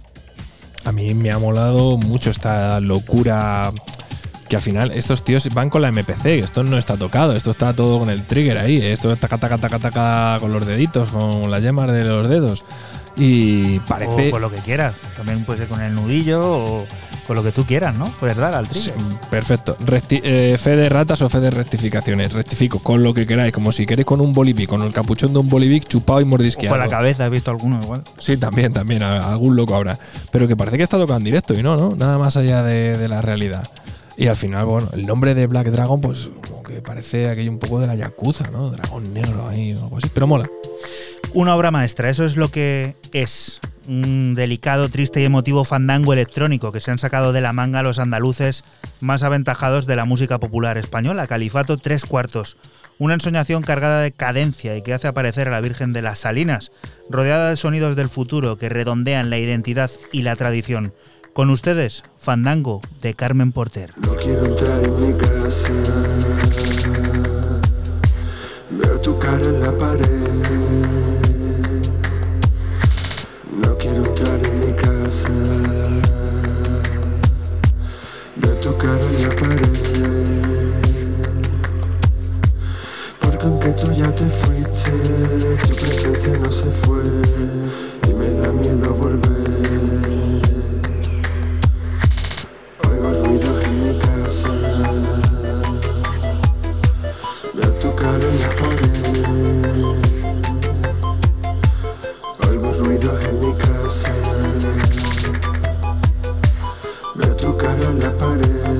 S3: A mí me ha molado mucho esta locura que al final estos tíos van con la MPC, esto no está tocado, esto está todo con el trigger ahí, esto es taca taca taca taca con los deditos, con las yemas de los dedos. Y parece.
S1: O con lo que quieras. También puede ser con el nudillo o con lo que tú quieras, ¿no? Puedes dar al
S3: Sí,
S1: trigger.
S3: perfecto. Recti- eh, fe de ratas o fe de rectificaciones. Rectifico con lo que queráis, como si queréis con un bolivic, con el capuchón de un bolivic chupado y
S1: O
S3: mordisqueado.
S1: con la cabeza, he visto alguno igual.
S3: Sí, también, también, algún loco habrá. Pero que parece que está tocando en directo y no, ¿no? Nada más allá de, de la realidad. Y al final, bueno, el nombre de Black Dragon, pues como que parece aquello un poco de la Yakuza, ¿no? Dragón negro ahí o algo así, pero mola.
S1: Una obra maestra, eso es lo que es. Un delicado, triste y emotivo fandango electrónico que se han sacado de la manga los andaluces más aventajados de la música popular española, Califato Tres Cuartos. Una ensoñación cargada de cadencia y que hace aparecer a la Virgen de las Salinas, rodeada de sonidos del futuro que redondean la identidad y la tradición. Con ustedes, Fandango de Carmen Porter.
S8: No quiero entrar en mi casa. Veo tu cara en la pared. No quiero entrar en mi casa. Cara en la pared. ¿Por ya te fuiste, tu presencia no se fue y me da miedo volver. Oigo ruidos en mi casa, cara en la pared. Tu cara en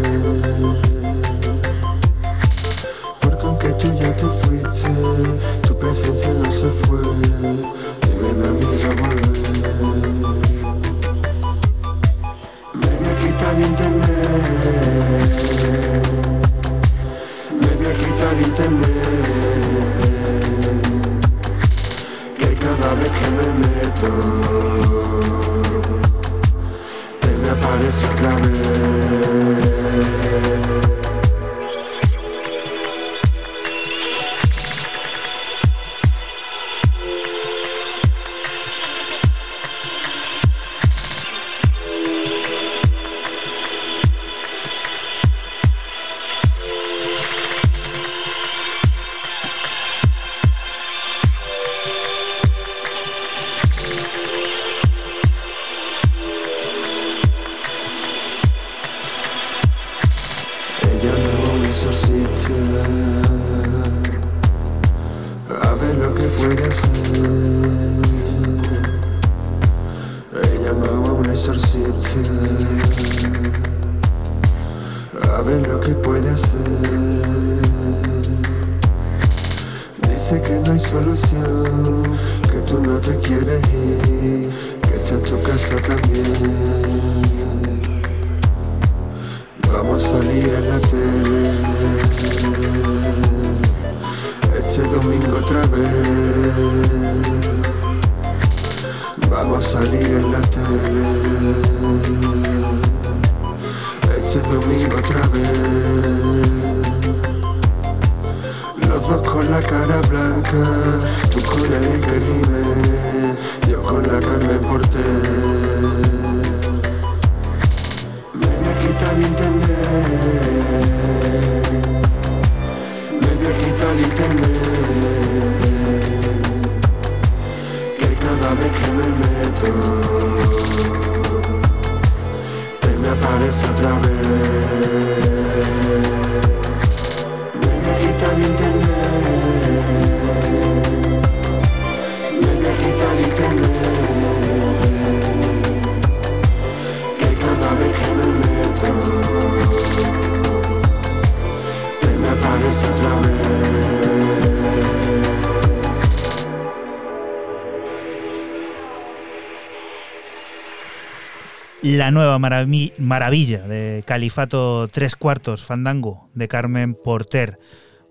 S8: La
S4: nueva maravi- maravilla de Califato Tres Cuartos Fandango de Carmen Porter.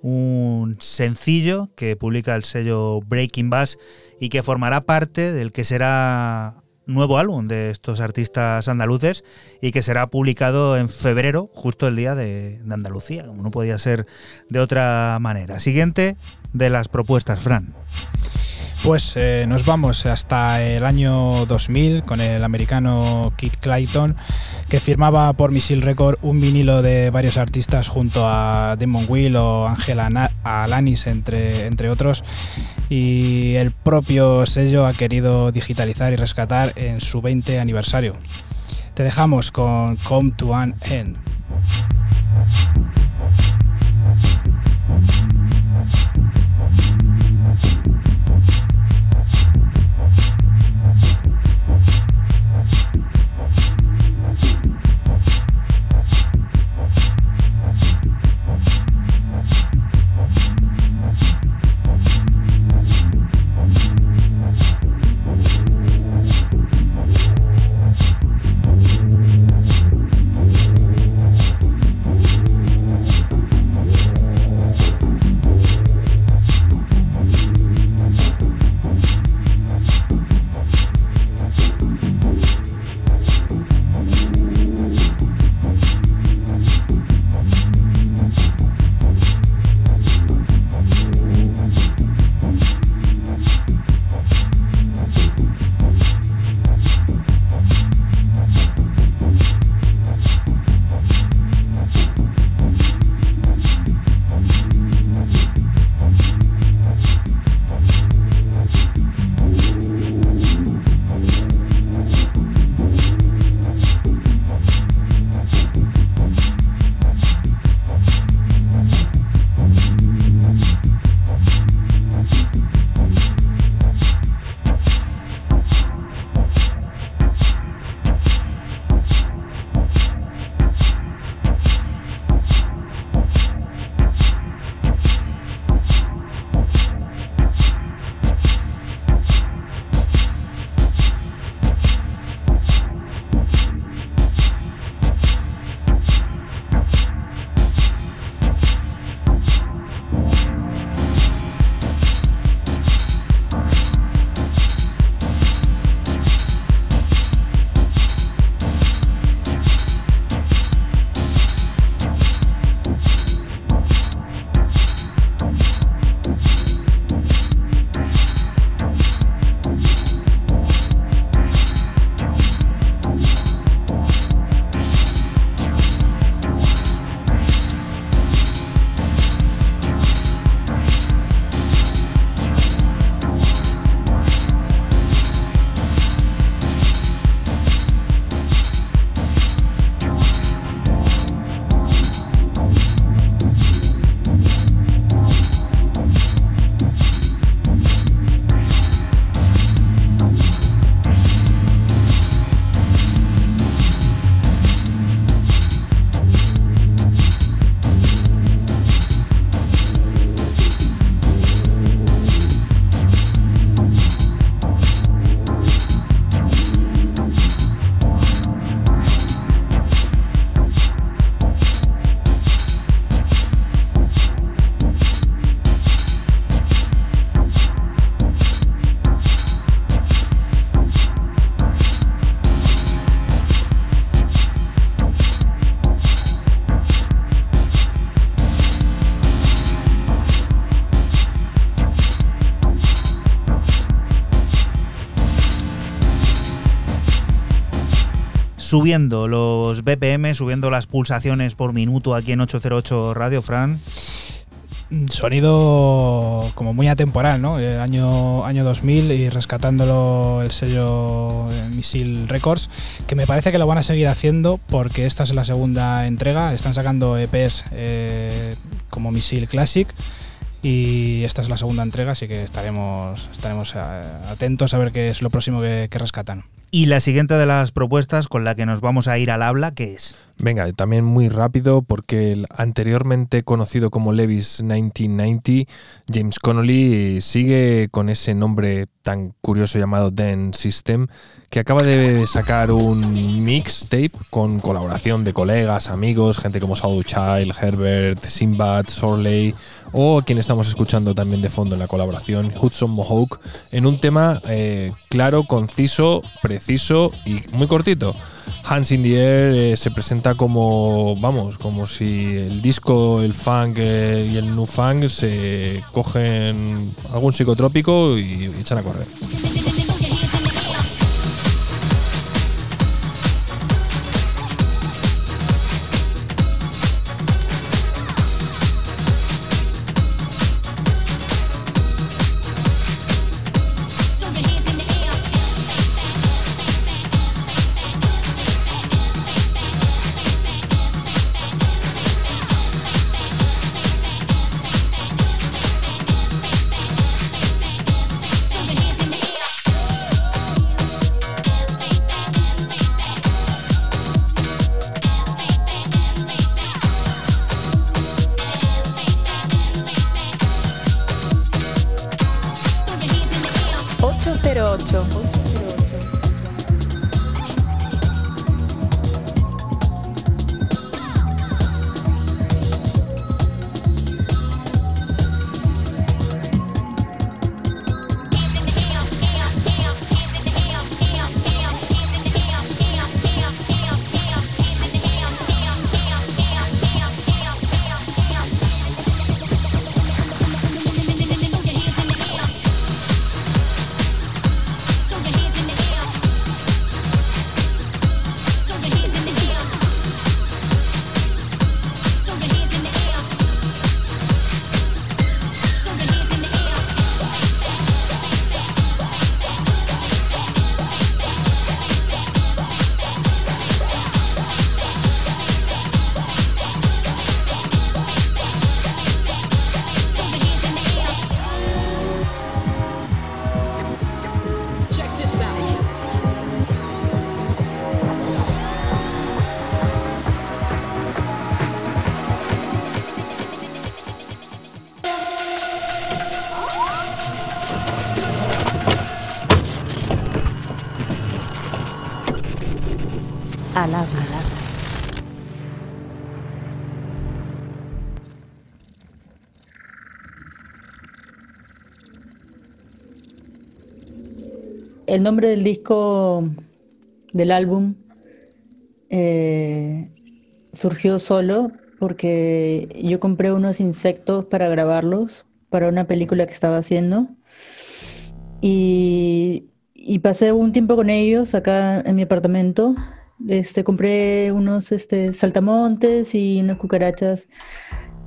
S4: Un sencillo que publica el sello Breaking Bass y que formará parte del que será nuevo álbum de estos artistas andaluces y que será publicado en febrero, justo el día de, de Andalucía, como no podía ser de otra manera. Siguiente de las propuestas, Fran.
S2: Pues eh, nos vamos hasta el año 2000 con el americano Kit Clayton, que firmaba por Missile Record un vinilo de varios artistas junto a Demon Will o Angela Alanis, entre, entre otros. Y el propio sello ha querido digitalizar y rescatar en su 20 aniversario. Te dejamos con Come to an End.
S1: Subiendo los BPM, subiendo las pulsaciones por minuto aquí en 808 Radio, Fran.
S2: Sonido como muy atemporal, ¿no? El año, año 2000 y rescatándolo el sello eh, Missile Records, que me parece que lo van a seguir haciendo porque esta es la segunda entrega. Están sacando EPs eh, como Missile Classic y esta es la segunda entrega, así que estaremos, estaremos eh, atentos a ver qué es lo próximo que rescatan.
S1: Y la siguiente de las propuestas con la que nos vamos a ir al habla, ¿qué es?
S3: Venga, también muy rápido porque el anteriormente conocido como Levis 1990, James Connolly sigue con ese nombre tan curioso llamado Den System, que acaba de sacar un mixtape con colaboración de colegas, amigos, gente como Shadow Child, Herbert, Simbad, Sorley o quien estamos escuchando también de fondo en la colaboración, Hudson Mohawk, en un tema eh, claro, conciso, preciso y muy cortito. Hands in the Air eh, se presenta como, vamos, como si el disco, el funk eh, y el new funk se cogen algún psicotrópico y echan a correr.
S9: Nombre del disco, del álbum, eh, surgió solo porque yo compré unos insectos para grabarlos para una película que estaba haciendo y, pasé un tiempo con ellos acá en mi apartamento. Este, compré unos este, saltamontes y unas cucarachas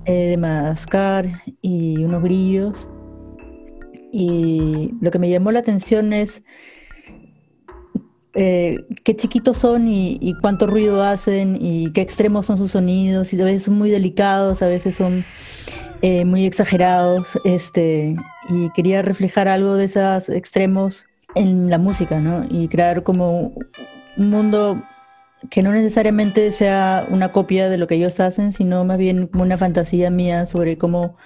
S9: eh, de Madagascar y unos grillos. Y lo que me llamó la atención es eh, qué chiquitos son y, cuánto ruido hacen y qué extremos son sus sonidos. Y a veces son muy delicados, a veces son eh, muy exagerados. Este, y quería reflejar algo de esos extremos en la música, ¿no? Y crear como un mundo que no necesariamente sea una copia de lo que ellos hacen, sino más bien una fantasía mía sobre cómo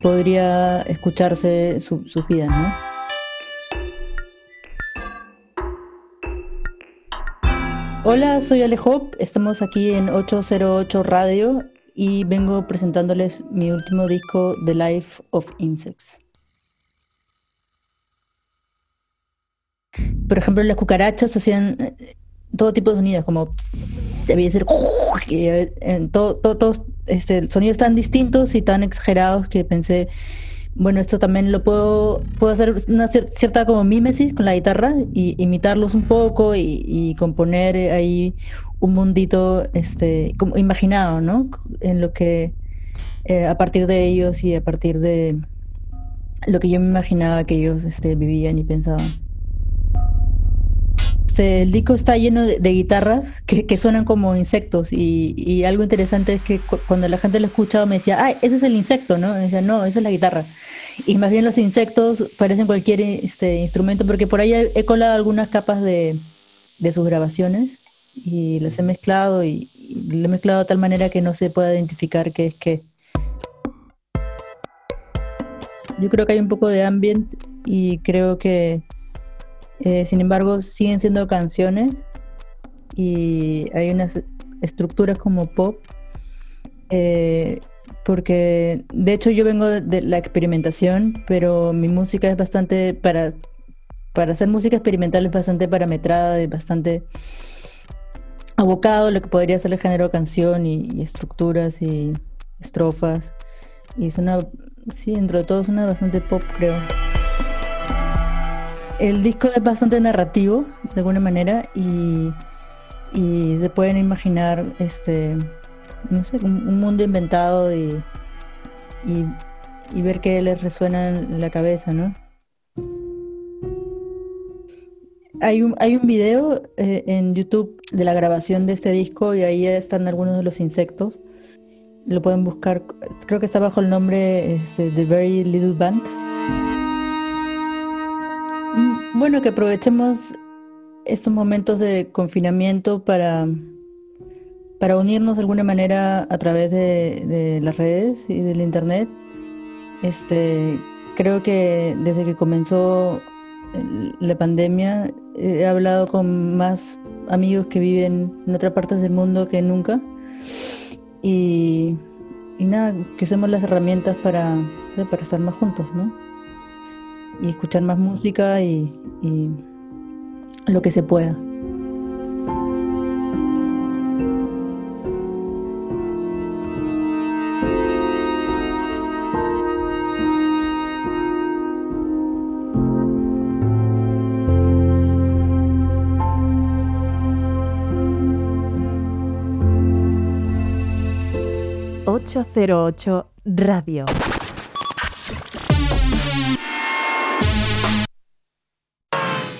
S9: podría escucharse su, sus vidas, ¿no? Hola, soy Ale Hope, estamos aquí en 808 Radio y vengo presentándoles mi último disco, The Life of Insects. Por ejemplo, las cucarachas hacían eh, todo tipo de sonidos, como debía ser (laughs) eh, en todo, todo- todos este, sonidos tan distintos y tan exagerados que pensé bueno, esto también lo puedo, puedo hacer una cier- cierta como mímesis con la guitarra y imitarlos un poco y, y componer eh, ahí un mundito este, como imaginado, ¿no? En lo que eh, a partir de ellos y a partir de lo que yo me imaginaba que ellos este, vivían y pensaban. Este, el disco está lleno de, guitarras que, suenan como insectos y, algo interesante es que cu- cuando la gente lo escuchaba me decía, ah, ese es el insecto, ¿no? Decía, no, esa es la guitarra. Y más bien los insectos parecen cualquier este, instrumento porque por ahí he, colado algunas capas de, de sus grabaciones y las he mezclado y, y le he mezclado de tal manera que no se pueda identificar qué es qué. Yo creo que hay un poco de ambient y creo que, eh, sin embargo, siguen siendo canciones y hay unas estructuras como pop. eh, porque de hecho yo vengo de- la experimentación, pero mi música es bastante para para hacer música experimental es bastante parametrada, es bastante abocado lo que podría ser el género canción y, y estructuras y estrofas. Y es una, sí, dentro de todo es una bastante pop, creo. El disco es bastante narrativo, de alguna manera, y, se pueden imaginar, este, no sé, un, un mundo inventado y, y, y ver qué les resuena en la cabeza, ¿no? Hay un, hay un video eh, en YouTube de la grabación de este disco y ahí están algunos de los insectos. Lo pueden buscar, creo que está bajo el nombre este, The Very Little Band. Bueno, que aprovechemos estos momentos de confinamiento para, para unirnos de alguna manera a través de, las redes y del internet. Este, creo que desde que comenzó la pandemia he hablado con más amigos que viven en otras partes del mundo que nunca. Y, y nada, que usemos las herramientas para, para estar más juntos, ¿no? Y escuchar más música y, lo que se pueda.
S10: ...808 Radio.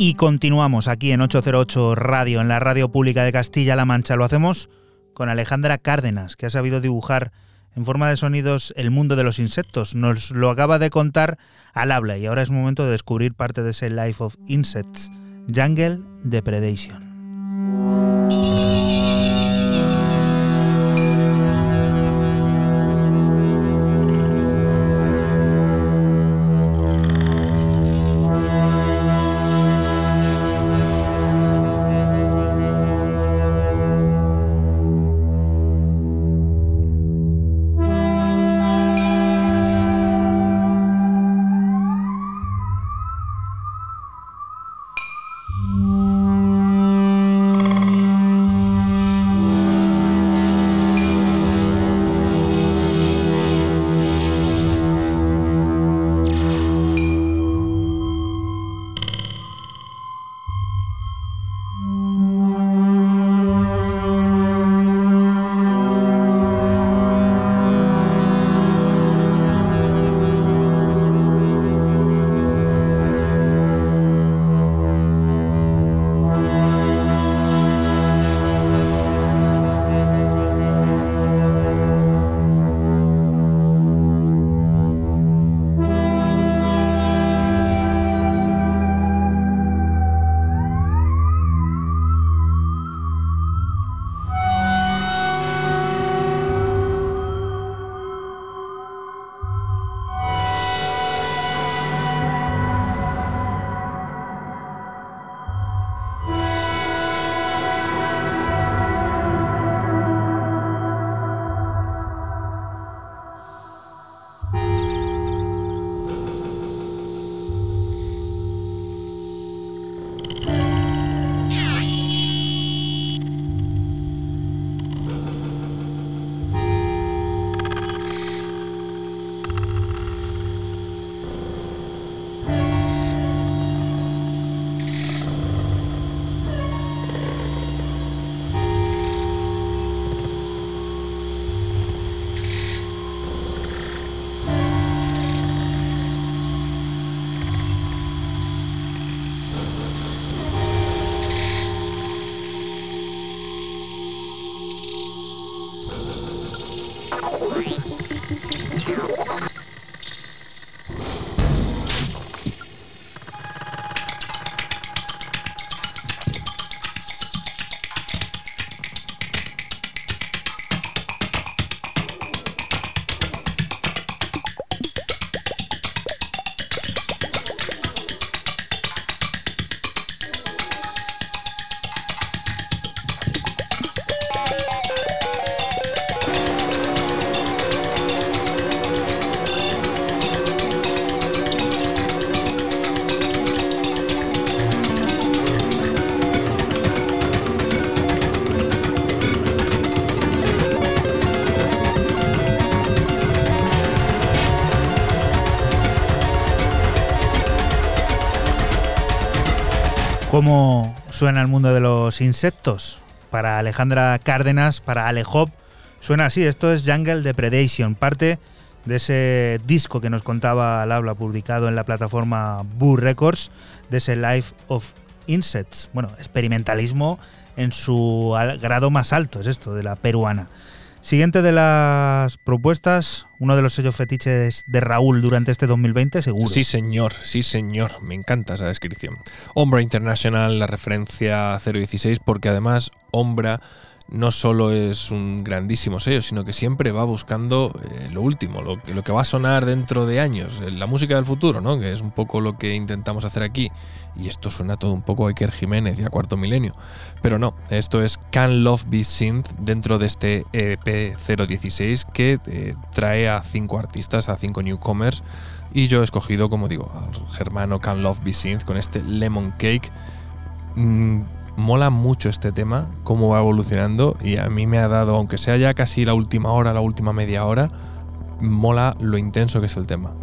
S1: Y continuamos aquí en 808 Radio, en la radio pública de Castilla-La Mancha. Lo hacemos con Alejandra Cárdenas, que ha sabido dibujar en forma de sonidos el mundo de los insectos. Nos lo acaba de contar al habla y ahora es momento de descubrir parte de ese Life of Insects, Jungle Depredation. ¿Cómo suena el mundo de los insectos? Para Alejandra Cárdenas, para Alejop, suena así. Esto es Jungle Depredation, parte de ese disco que nos contaba al habla, publicado en la plataforma Boo Records, de ese Life of Insects. Bueno, experimentalismo en su grado más alto, es esto, de la peruana. Siguiente de las propuestas, uno de los sellos fetiches de Raúl durante este 2020, seguro.
S3: Sí, señor, sí, señor. Me encanta esa descripción. Ombra Internacional, la referencia 016, porque además Ombra no solo es un grandísimo sello, sino que siempre va buscando eh, lo último, lo, que- va a sonar dentro de años, eh, la música del futuro, ¿no? Que es un poco lo que intentamos hacer aquí. Y esto suena todo un poco a Iker Jiménez y a Cuarto Milenio. Pero no, esto es Can Love Be Synth dentro de este EP 016 que eh, trae a cinco artistas, a cinco newcomers. Y yo he escogido, como digo, al germano Can Love Be Synth con este Lemon Cake. Mm, mola mucho este tema, cómo va evolucionando. Y a mí me ha dado, aunque sea ya casi la última hora, la última media hora, mola lo intenso que es el tema.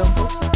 S3: Ocho.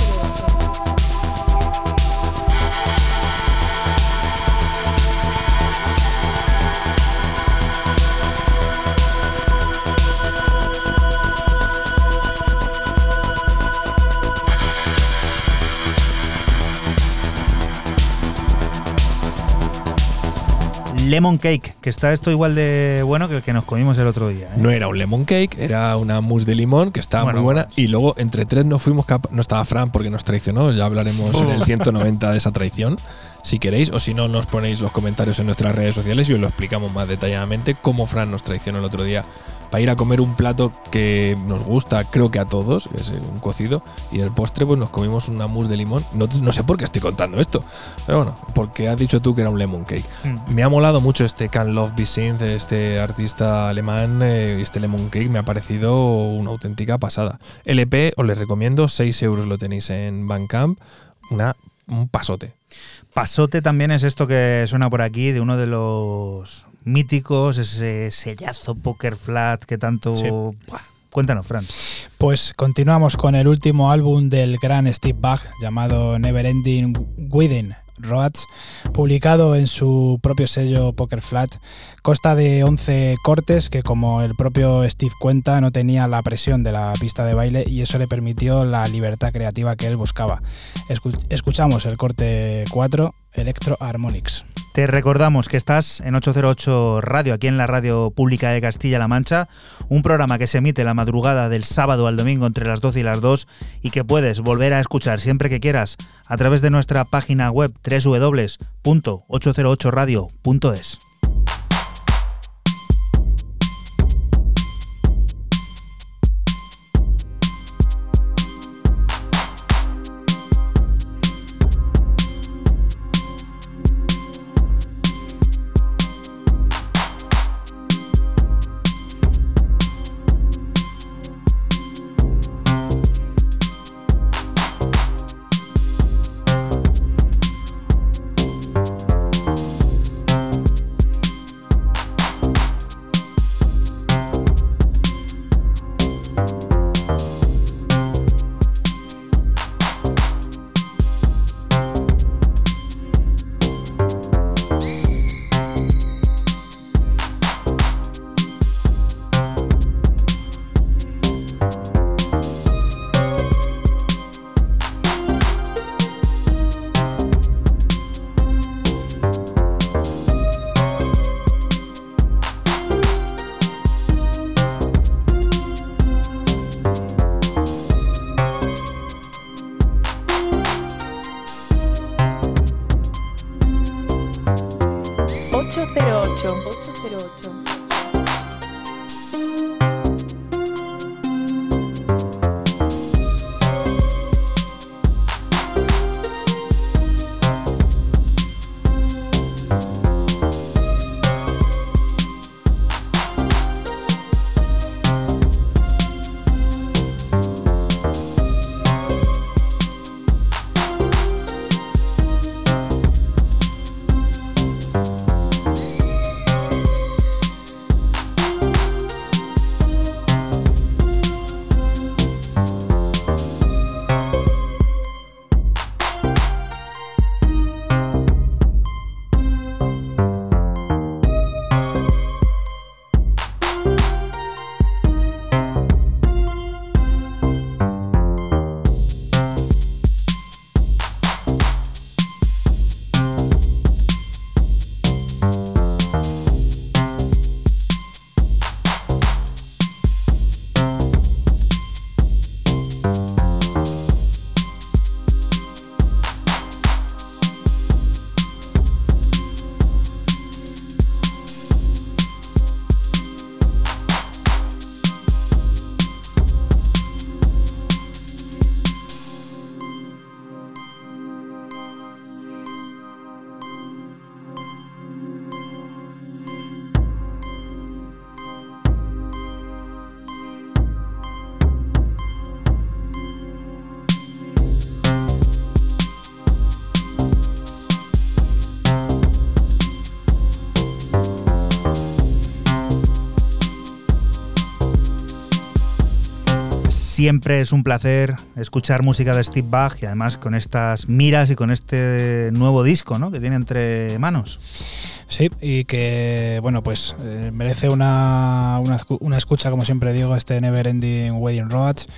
S1: Lemon Cake, que está esto igual de bueno que el que nos comimos el otro día. ¿eh?
S3: No era un lemon cake, era una mousse de limón que estaba
S1: Bueno,
S3: muy buena.
S1: bueno.
S3: Y luego entre tres no fuimos capa- No estaba Fran porque nos traicionó. Ya hablaremos en el 190 de esa traición, si queréis. O si no, nos ponéis los comentarios en nuestras redes sociales y os lo explicamos más detalladamente cómo Fran nos traicionó el otro día para ir a comer un plato que nos gusta, creo que a todos, es un cocido. Y el postre, pues nos comimos una mousse de limón. No, no sé por qué estoy contando esto, pero bueno, porque has dicho tú que era un lemon cake.
S1: Mm.
S3: Me ha molado mucho este Can Love Be de este artista alemán, eh, este Lemon Cake, me ha parecido una auténtica pasada. LP, os les recomiendo, 6 euros lo tenéis en Bandcamp, una, un pasote.
S1: Pasote también es esto que suena por aquí, de uno de los míticos, ese sellazo Poker Flat que tanto...
S2: Sí.
S1: Buah. Cuéntanos, Fran.
S2: Pues continuamos con el último álbum del gran Steve Bach llamado Neverending Within Roads, publicado en su propio sello Poker Flat. Consta de 11 cortes que como el propio Steve cuenta no tenía la presión de la pista de baile y eso le permitió la libertad creativa que él buscaba. Escu- escuchamos el corte 4, Electro Harmonics.
S1: Te recordamos que estás en 808 Radio, aquí en la radio pública de Castilla-La Mancha, un programa que se emite la madrugada del sábado al domingo entre las 12 y las 2 y que puedes volver a escuchar siempre que quieras a través de nuestra página web www.808radio.es. Siempre es un placer escuchar música de Steve Bach y además con estas miras y con este nuevo disco ¿no? que tiene entre manos.
S2: Sí, y que, bueno, pues eh, merece una, una, una escucha, como siempre digo, este Never Ending Wedding Roads,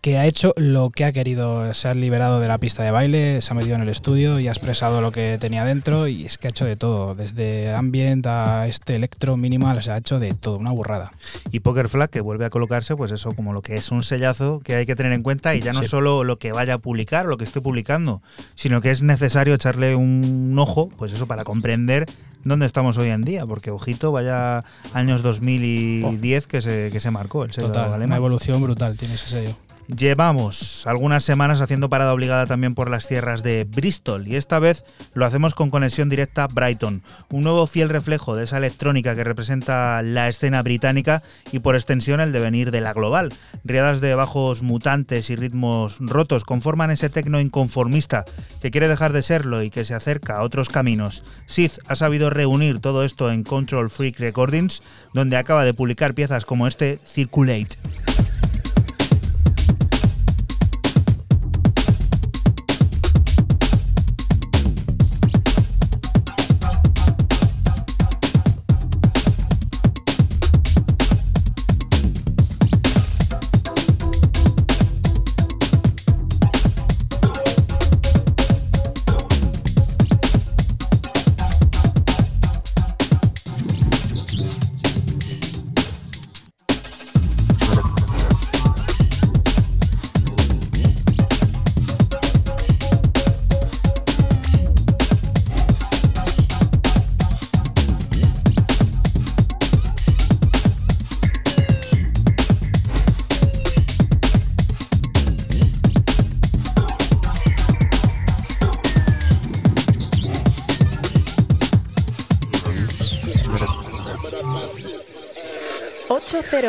S2: que ha hecho lo que ha querido. Se ha liberado de la pista de baile, se ha metido en el estudio y ha expresado lo que tenía dentro, y es que ha hecho de todo, desde ambient a este electro minimal, o sea, ha hecho de todo, una burrada.
S1: Y Poker Flag que vuelve a colocarse, pues eso, como lo que es un sellazo que hay que tener en cuenta y ya no
S2: Sí.
S1: solo lo que vaya a publicar, lo que esté publicando, sino que es necesario echarle un ojo, pues eso, para comprender dónde estamos hoy en día, porque ojito, vaya años 2010 que, se, que se marcó el sello
S2: Total, una
S1: alemán.
S2: evolución brutal tiene ese sello.
S1: Llevamos algunas semanas haciendo parada obligada también por las tierras de Bristol y esta vez lo hacemos con conexión directa Brighton, un nuevo fiel reflejo de esa electrónica que representa la escena británica y por extensión el devenir de la global. Riadas de bajos mutantes y ritmos rotos conforman ese tecno inconformista que quiere dejar de serlo y que se acerca a otros caminos. Sith ha sabido reunir todo esto en Control Freak Recordings, donde acaba de publicar piezas como este Circulate.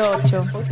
S10: 808. 808.'Los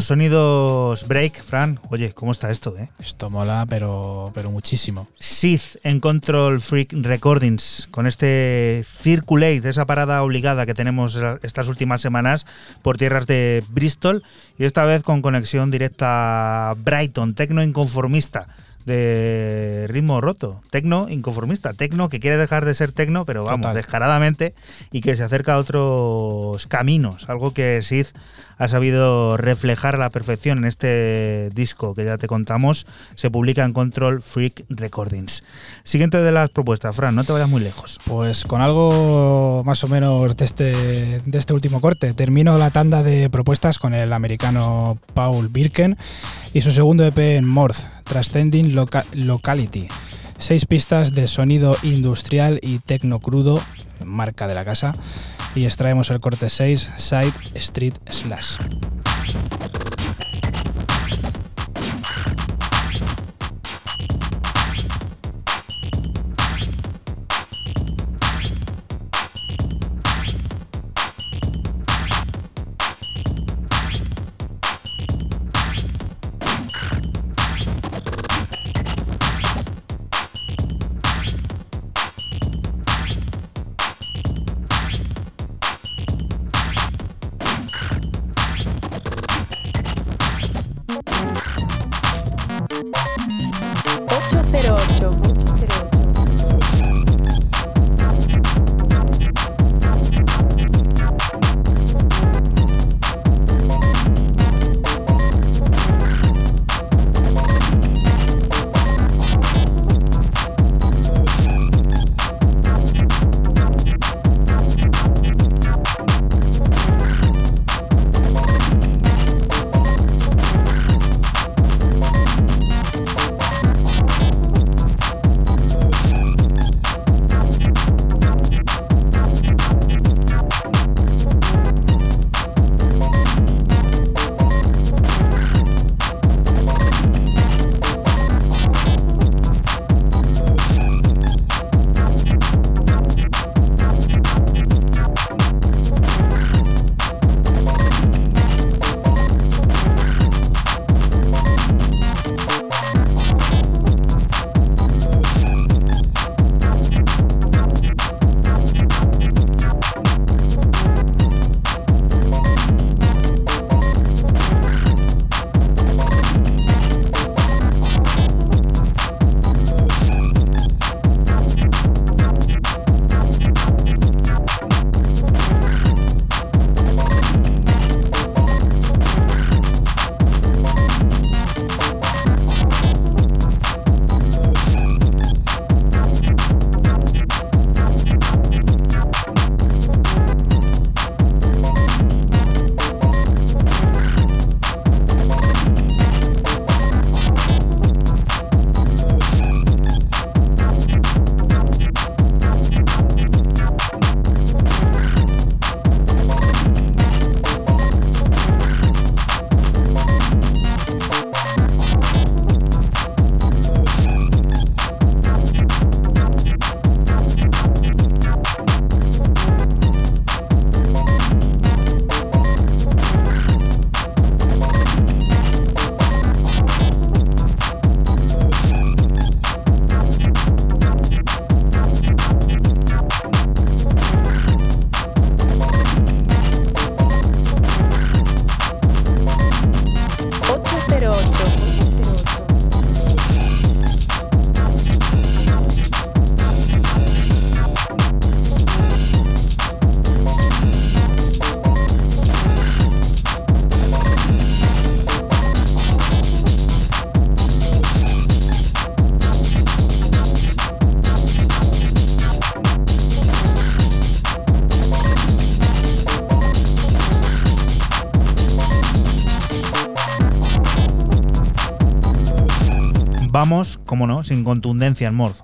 S10: sonidos break, Fran. Oye, ¿cómo está esto, eh?
S2: Esto mola, pero, pero muchísimo.
S1: Sith en Control Freak Recordings, con este Circulate, esa parada obligada que tenemos estas últimas semanas por tierras de Bristol, y esta vez con conexión directa a Brighton, tecno inconformista de ritmo roto, tecno inconformista, tecno que quiere dejar de ser tecno, pero vamos,
S2: Total.
S1: descaradamente, y que se acerca a otros caminos, algo que Sid ha sabido reflejar a la perfección en este disco que ya te contamos, se publica en Control Freak Recordings. Siguiente de las propuestas, Fran, no te vayas muy lejos.
S2: Pues con algo más o menos de este, de este último corte. Termino la tanda de propuestas con el americano Paul Birken y su segundo EP en Morth, Transcending Loca- Locality. Seis pistas de sonido industrial y tecno crudo, marca de la casa. Y extraemos el corte 6, Side Street Slash.
S1: Vamos, como no, sin contundencia en Morz.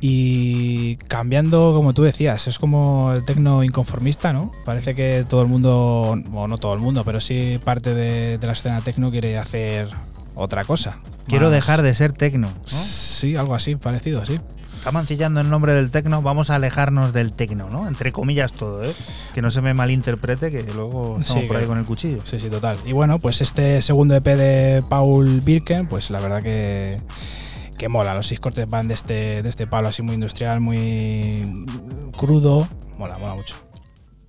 S2: Y cambiando, como tú decías, es como el tecno inconformista, ¿no? Parece que todo el mundo, o no todo el mundo, pero sí parte de, de la escena tecno quiere hacer otra cosa.
S1: Quiero
S2: Más-
S1: dejar de ser tecno. ¿no?
S2: Sí, algo así, parecido, sí.
S1: Está mancillando el nombre del tecno, vamos a alejarnos del tecno, ¿no? Entre comillas todo, ¿eh? Que no se me malinterprete, que luego estamos
S2: Sí,
S1: por ahí con el cuchillo.
S2: Sí, sí, total. Y bueno, pues este segundo EP de Paul Birken, pues la verdad que, que mola. Los seis cortes van de este, de este palo así muy industrial, muy crudo. Mola, mola mucho.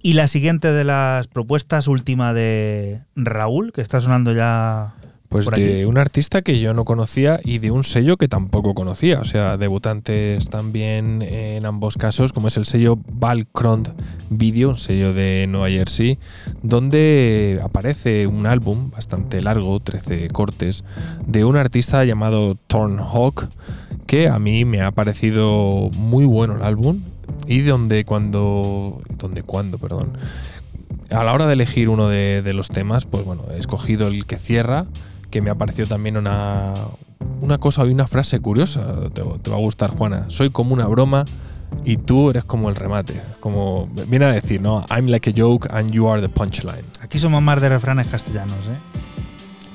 S1: Y la siguiente de las propuestas, última de Raúl, que está sonando ya
S3: Pues
S1: por
S3: de
S1: aquí.
S3: un artista que yo no conocía y de un sello que tampoco conocía. O sea, debutantes también en ambos casos, como es el sello Balkrond Video, un sello de Nueva Jersey, donde aparece un álbum bastante largo, 13 cortes, de un artista llamado Thornhawk, que a mí me ha parecido muy bueno el álbum y donde cuando... donde cuando, perdón a la hora de elegir uno de, de los temas, pues bueno, he escogido el que cierra, que me ha parecido también una, una cosa y una frase curiosa. Te va a gustar, Juana. Soy como una broma y tú eres como el remate. Como viene a decir, ¿no? I'm like a joke and you are the punchline.
S1: Aquí somos más de refranes castellanos, ¿eh?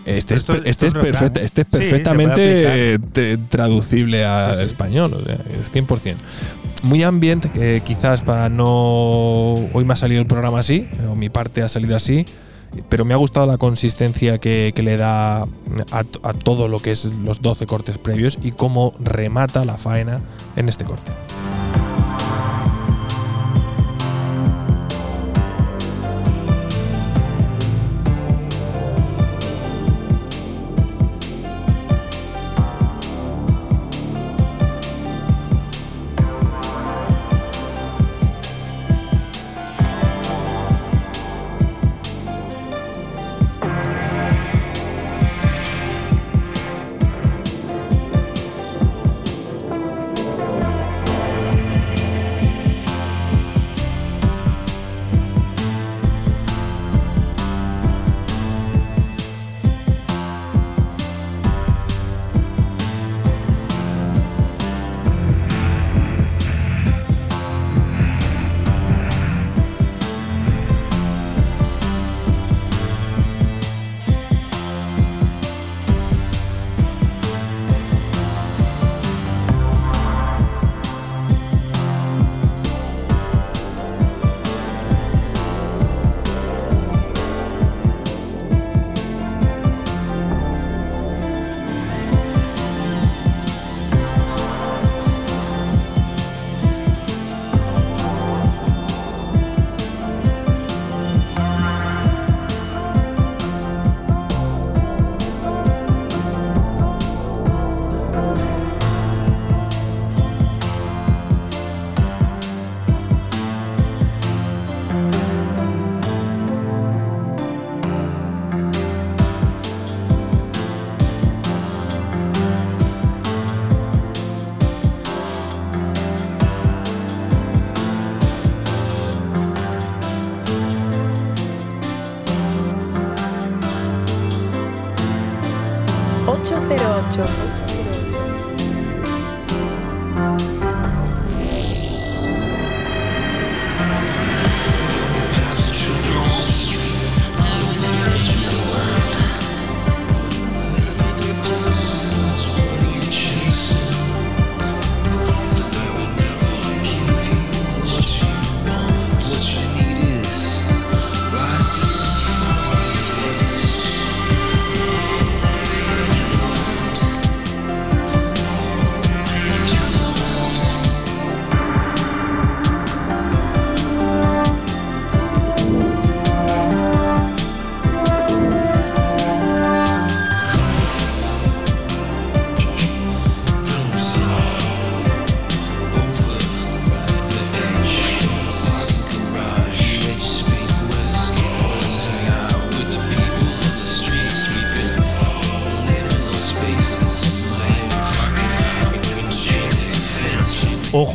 S3: Este,
S1: Esto-
S3: es,
S1: esto
S3: este
S1: es
S3: perfecta-
S1: ¿eh?
S3: este es
S1: Sí,
S3: perfectamente te- traducible al
S1: Sí, sí.
S3: español, o sea, es 100%. Muy ambiente, que quizás para no... Hoy me ha salido el programa así, o mi parte ha salido así, pero me ha gustado la consistencia que, que le da a, a todo lo que es los 12 cortes previos y cómo remata la faena en este corte.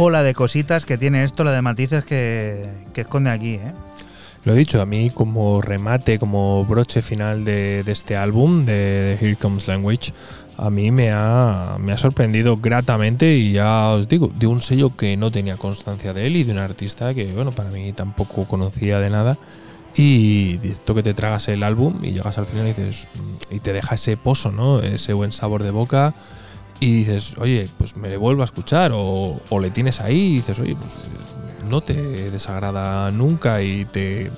S1: Ojo la de cositas que tiene esto, la de matices que, que esconde aquí, ¿eh?
S3: Lo he dicho, a mí como remate, como broche final de, de este álbum, de, de Here Comes Language, a mí me ha, me ha sorprendido gratamente y ya os digo, de un sello que no tenía constancia de él y de un artista que, bueno, para mí tampoco conocía de nada. Y esto que te tragas el álbum y llegas al final y dices, y te deja ese pozo, ¿no? Ese buen sabor de boca. Y dices, oye, pues me le vuelvo a escuchar. O, o le tienes ahí y dices, oye, pues no te desagrada nunca y te,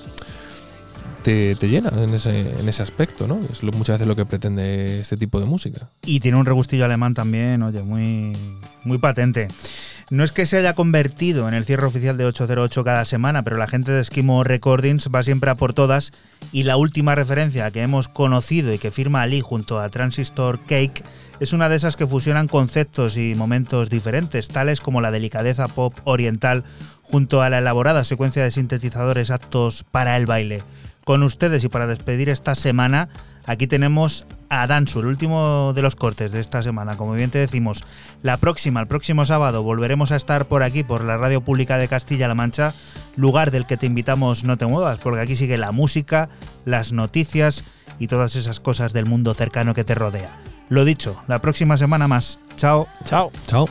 S3: te, te llena en ese, en ese aspecto, ¿no? Es lo- muchas veces lo que pretende este tipo de música.
S1: Y tiene un regustillo alemán también, oye, muy, muy patente. No es que se haya convertido en el cierre oficial de 808 cada semana, pero la gente de Esquimo Recordings va siempre a por todas y la última referencia que hemos conocido y que firma Ali junto a Transistor Cake es una de esas que fusionan conceptos y momentos diferentes, tales como la delicadeza pop oriental junto a la elaborada secuencia de sintetizadores aptos para el baile. Con ustedes y para despedir esta semana, aquí tenemos a Dansu, el último de los cortes de esta semana. Como bien te decimos, la próxima, el próximo sábado, volveremos a estar por aquí, por la Radio Pública de Castilla-La Mancha, lugar del que te invitamos no te muevas, porque aquí sigue la música, las noticias y todas esas cosas del mundo cercano que te rodea. Lo dicho, la próxima semana más. Chao.
S2: Chao.
S3: Chao.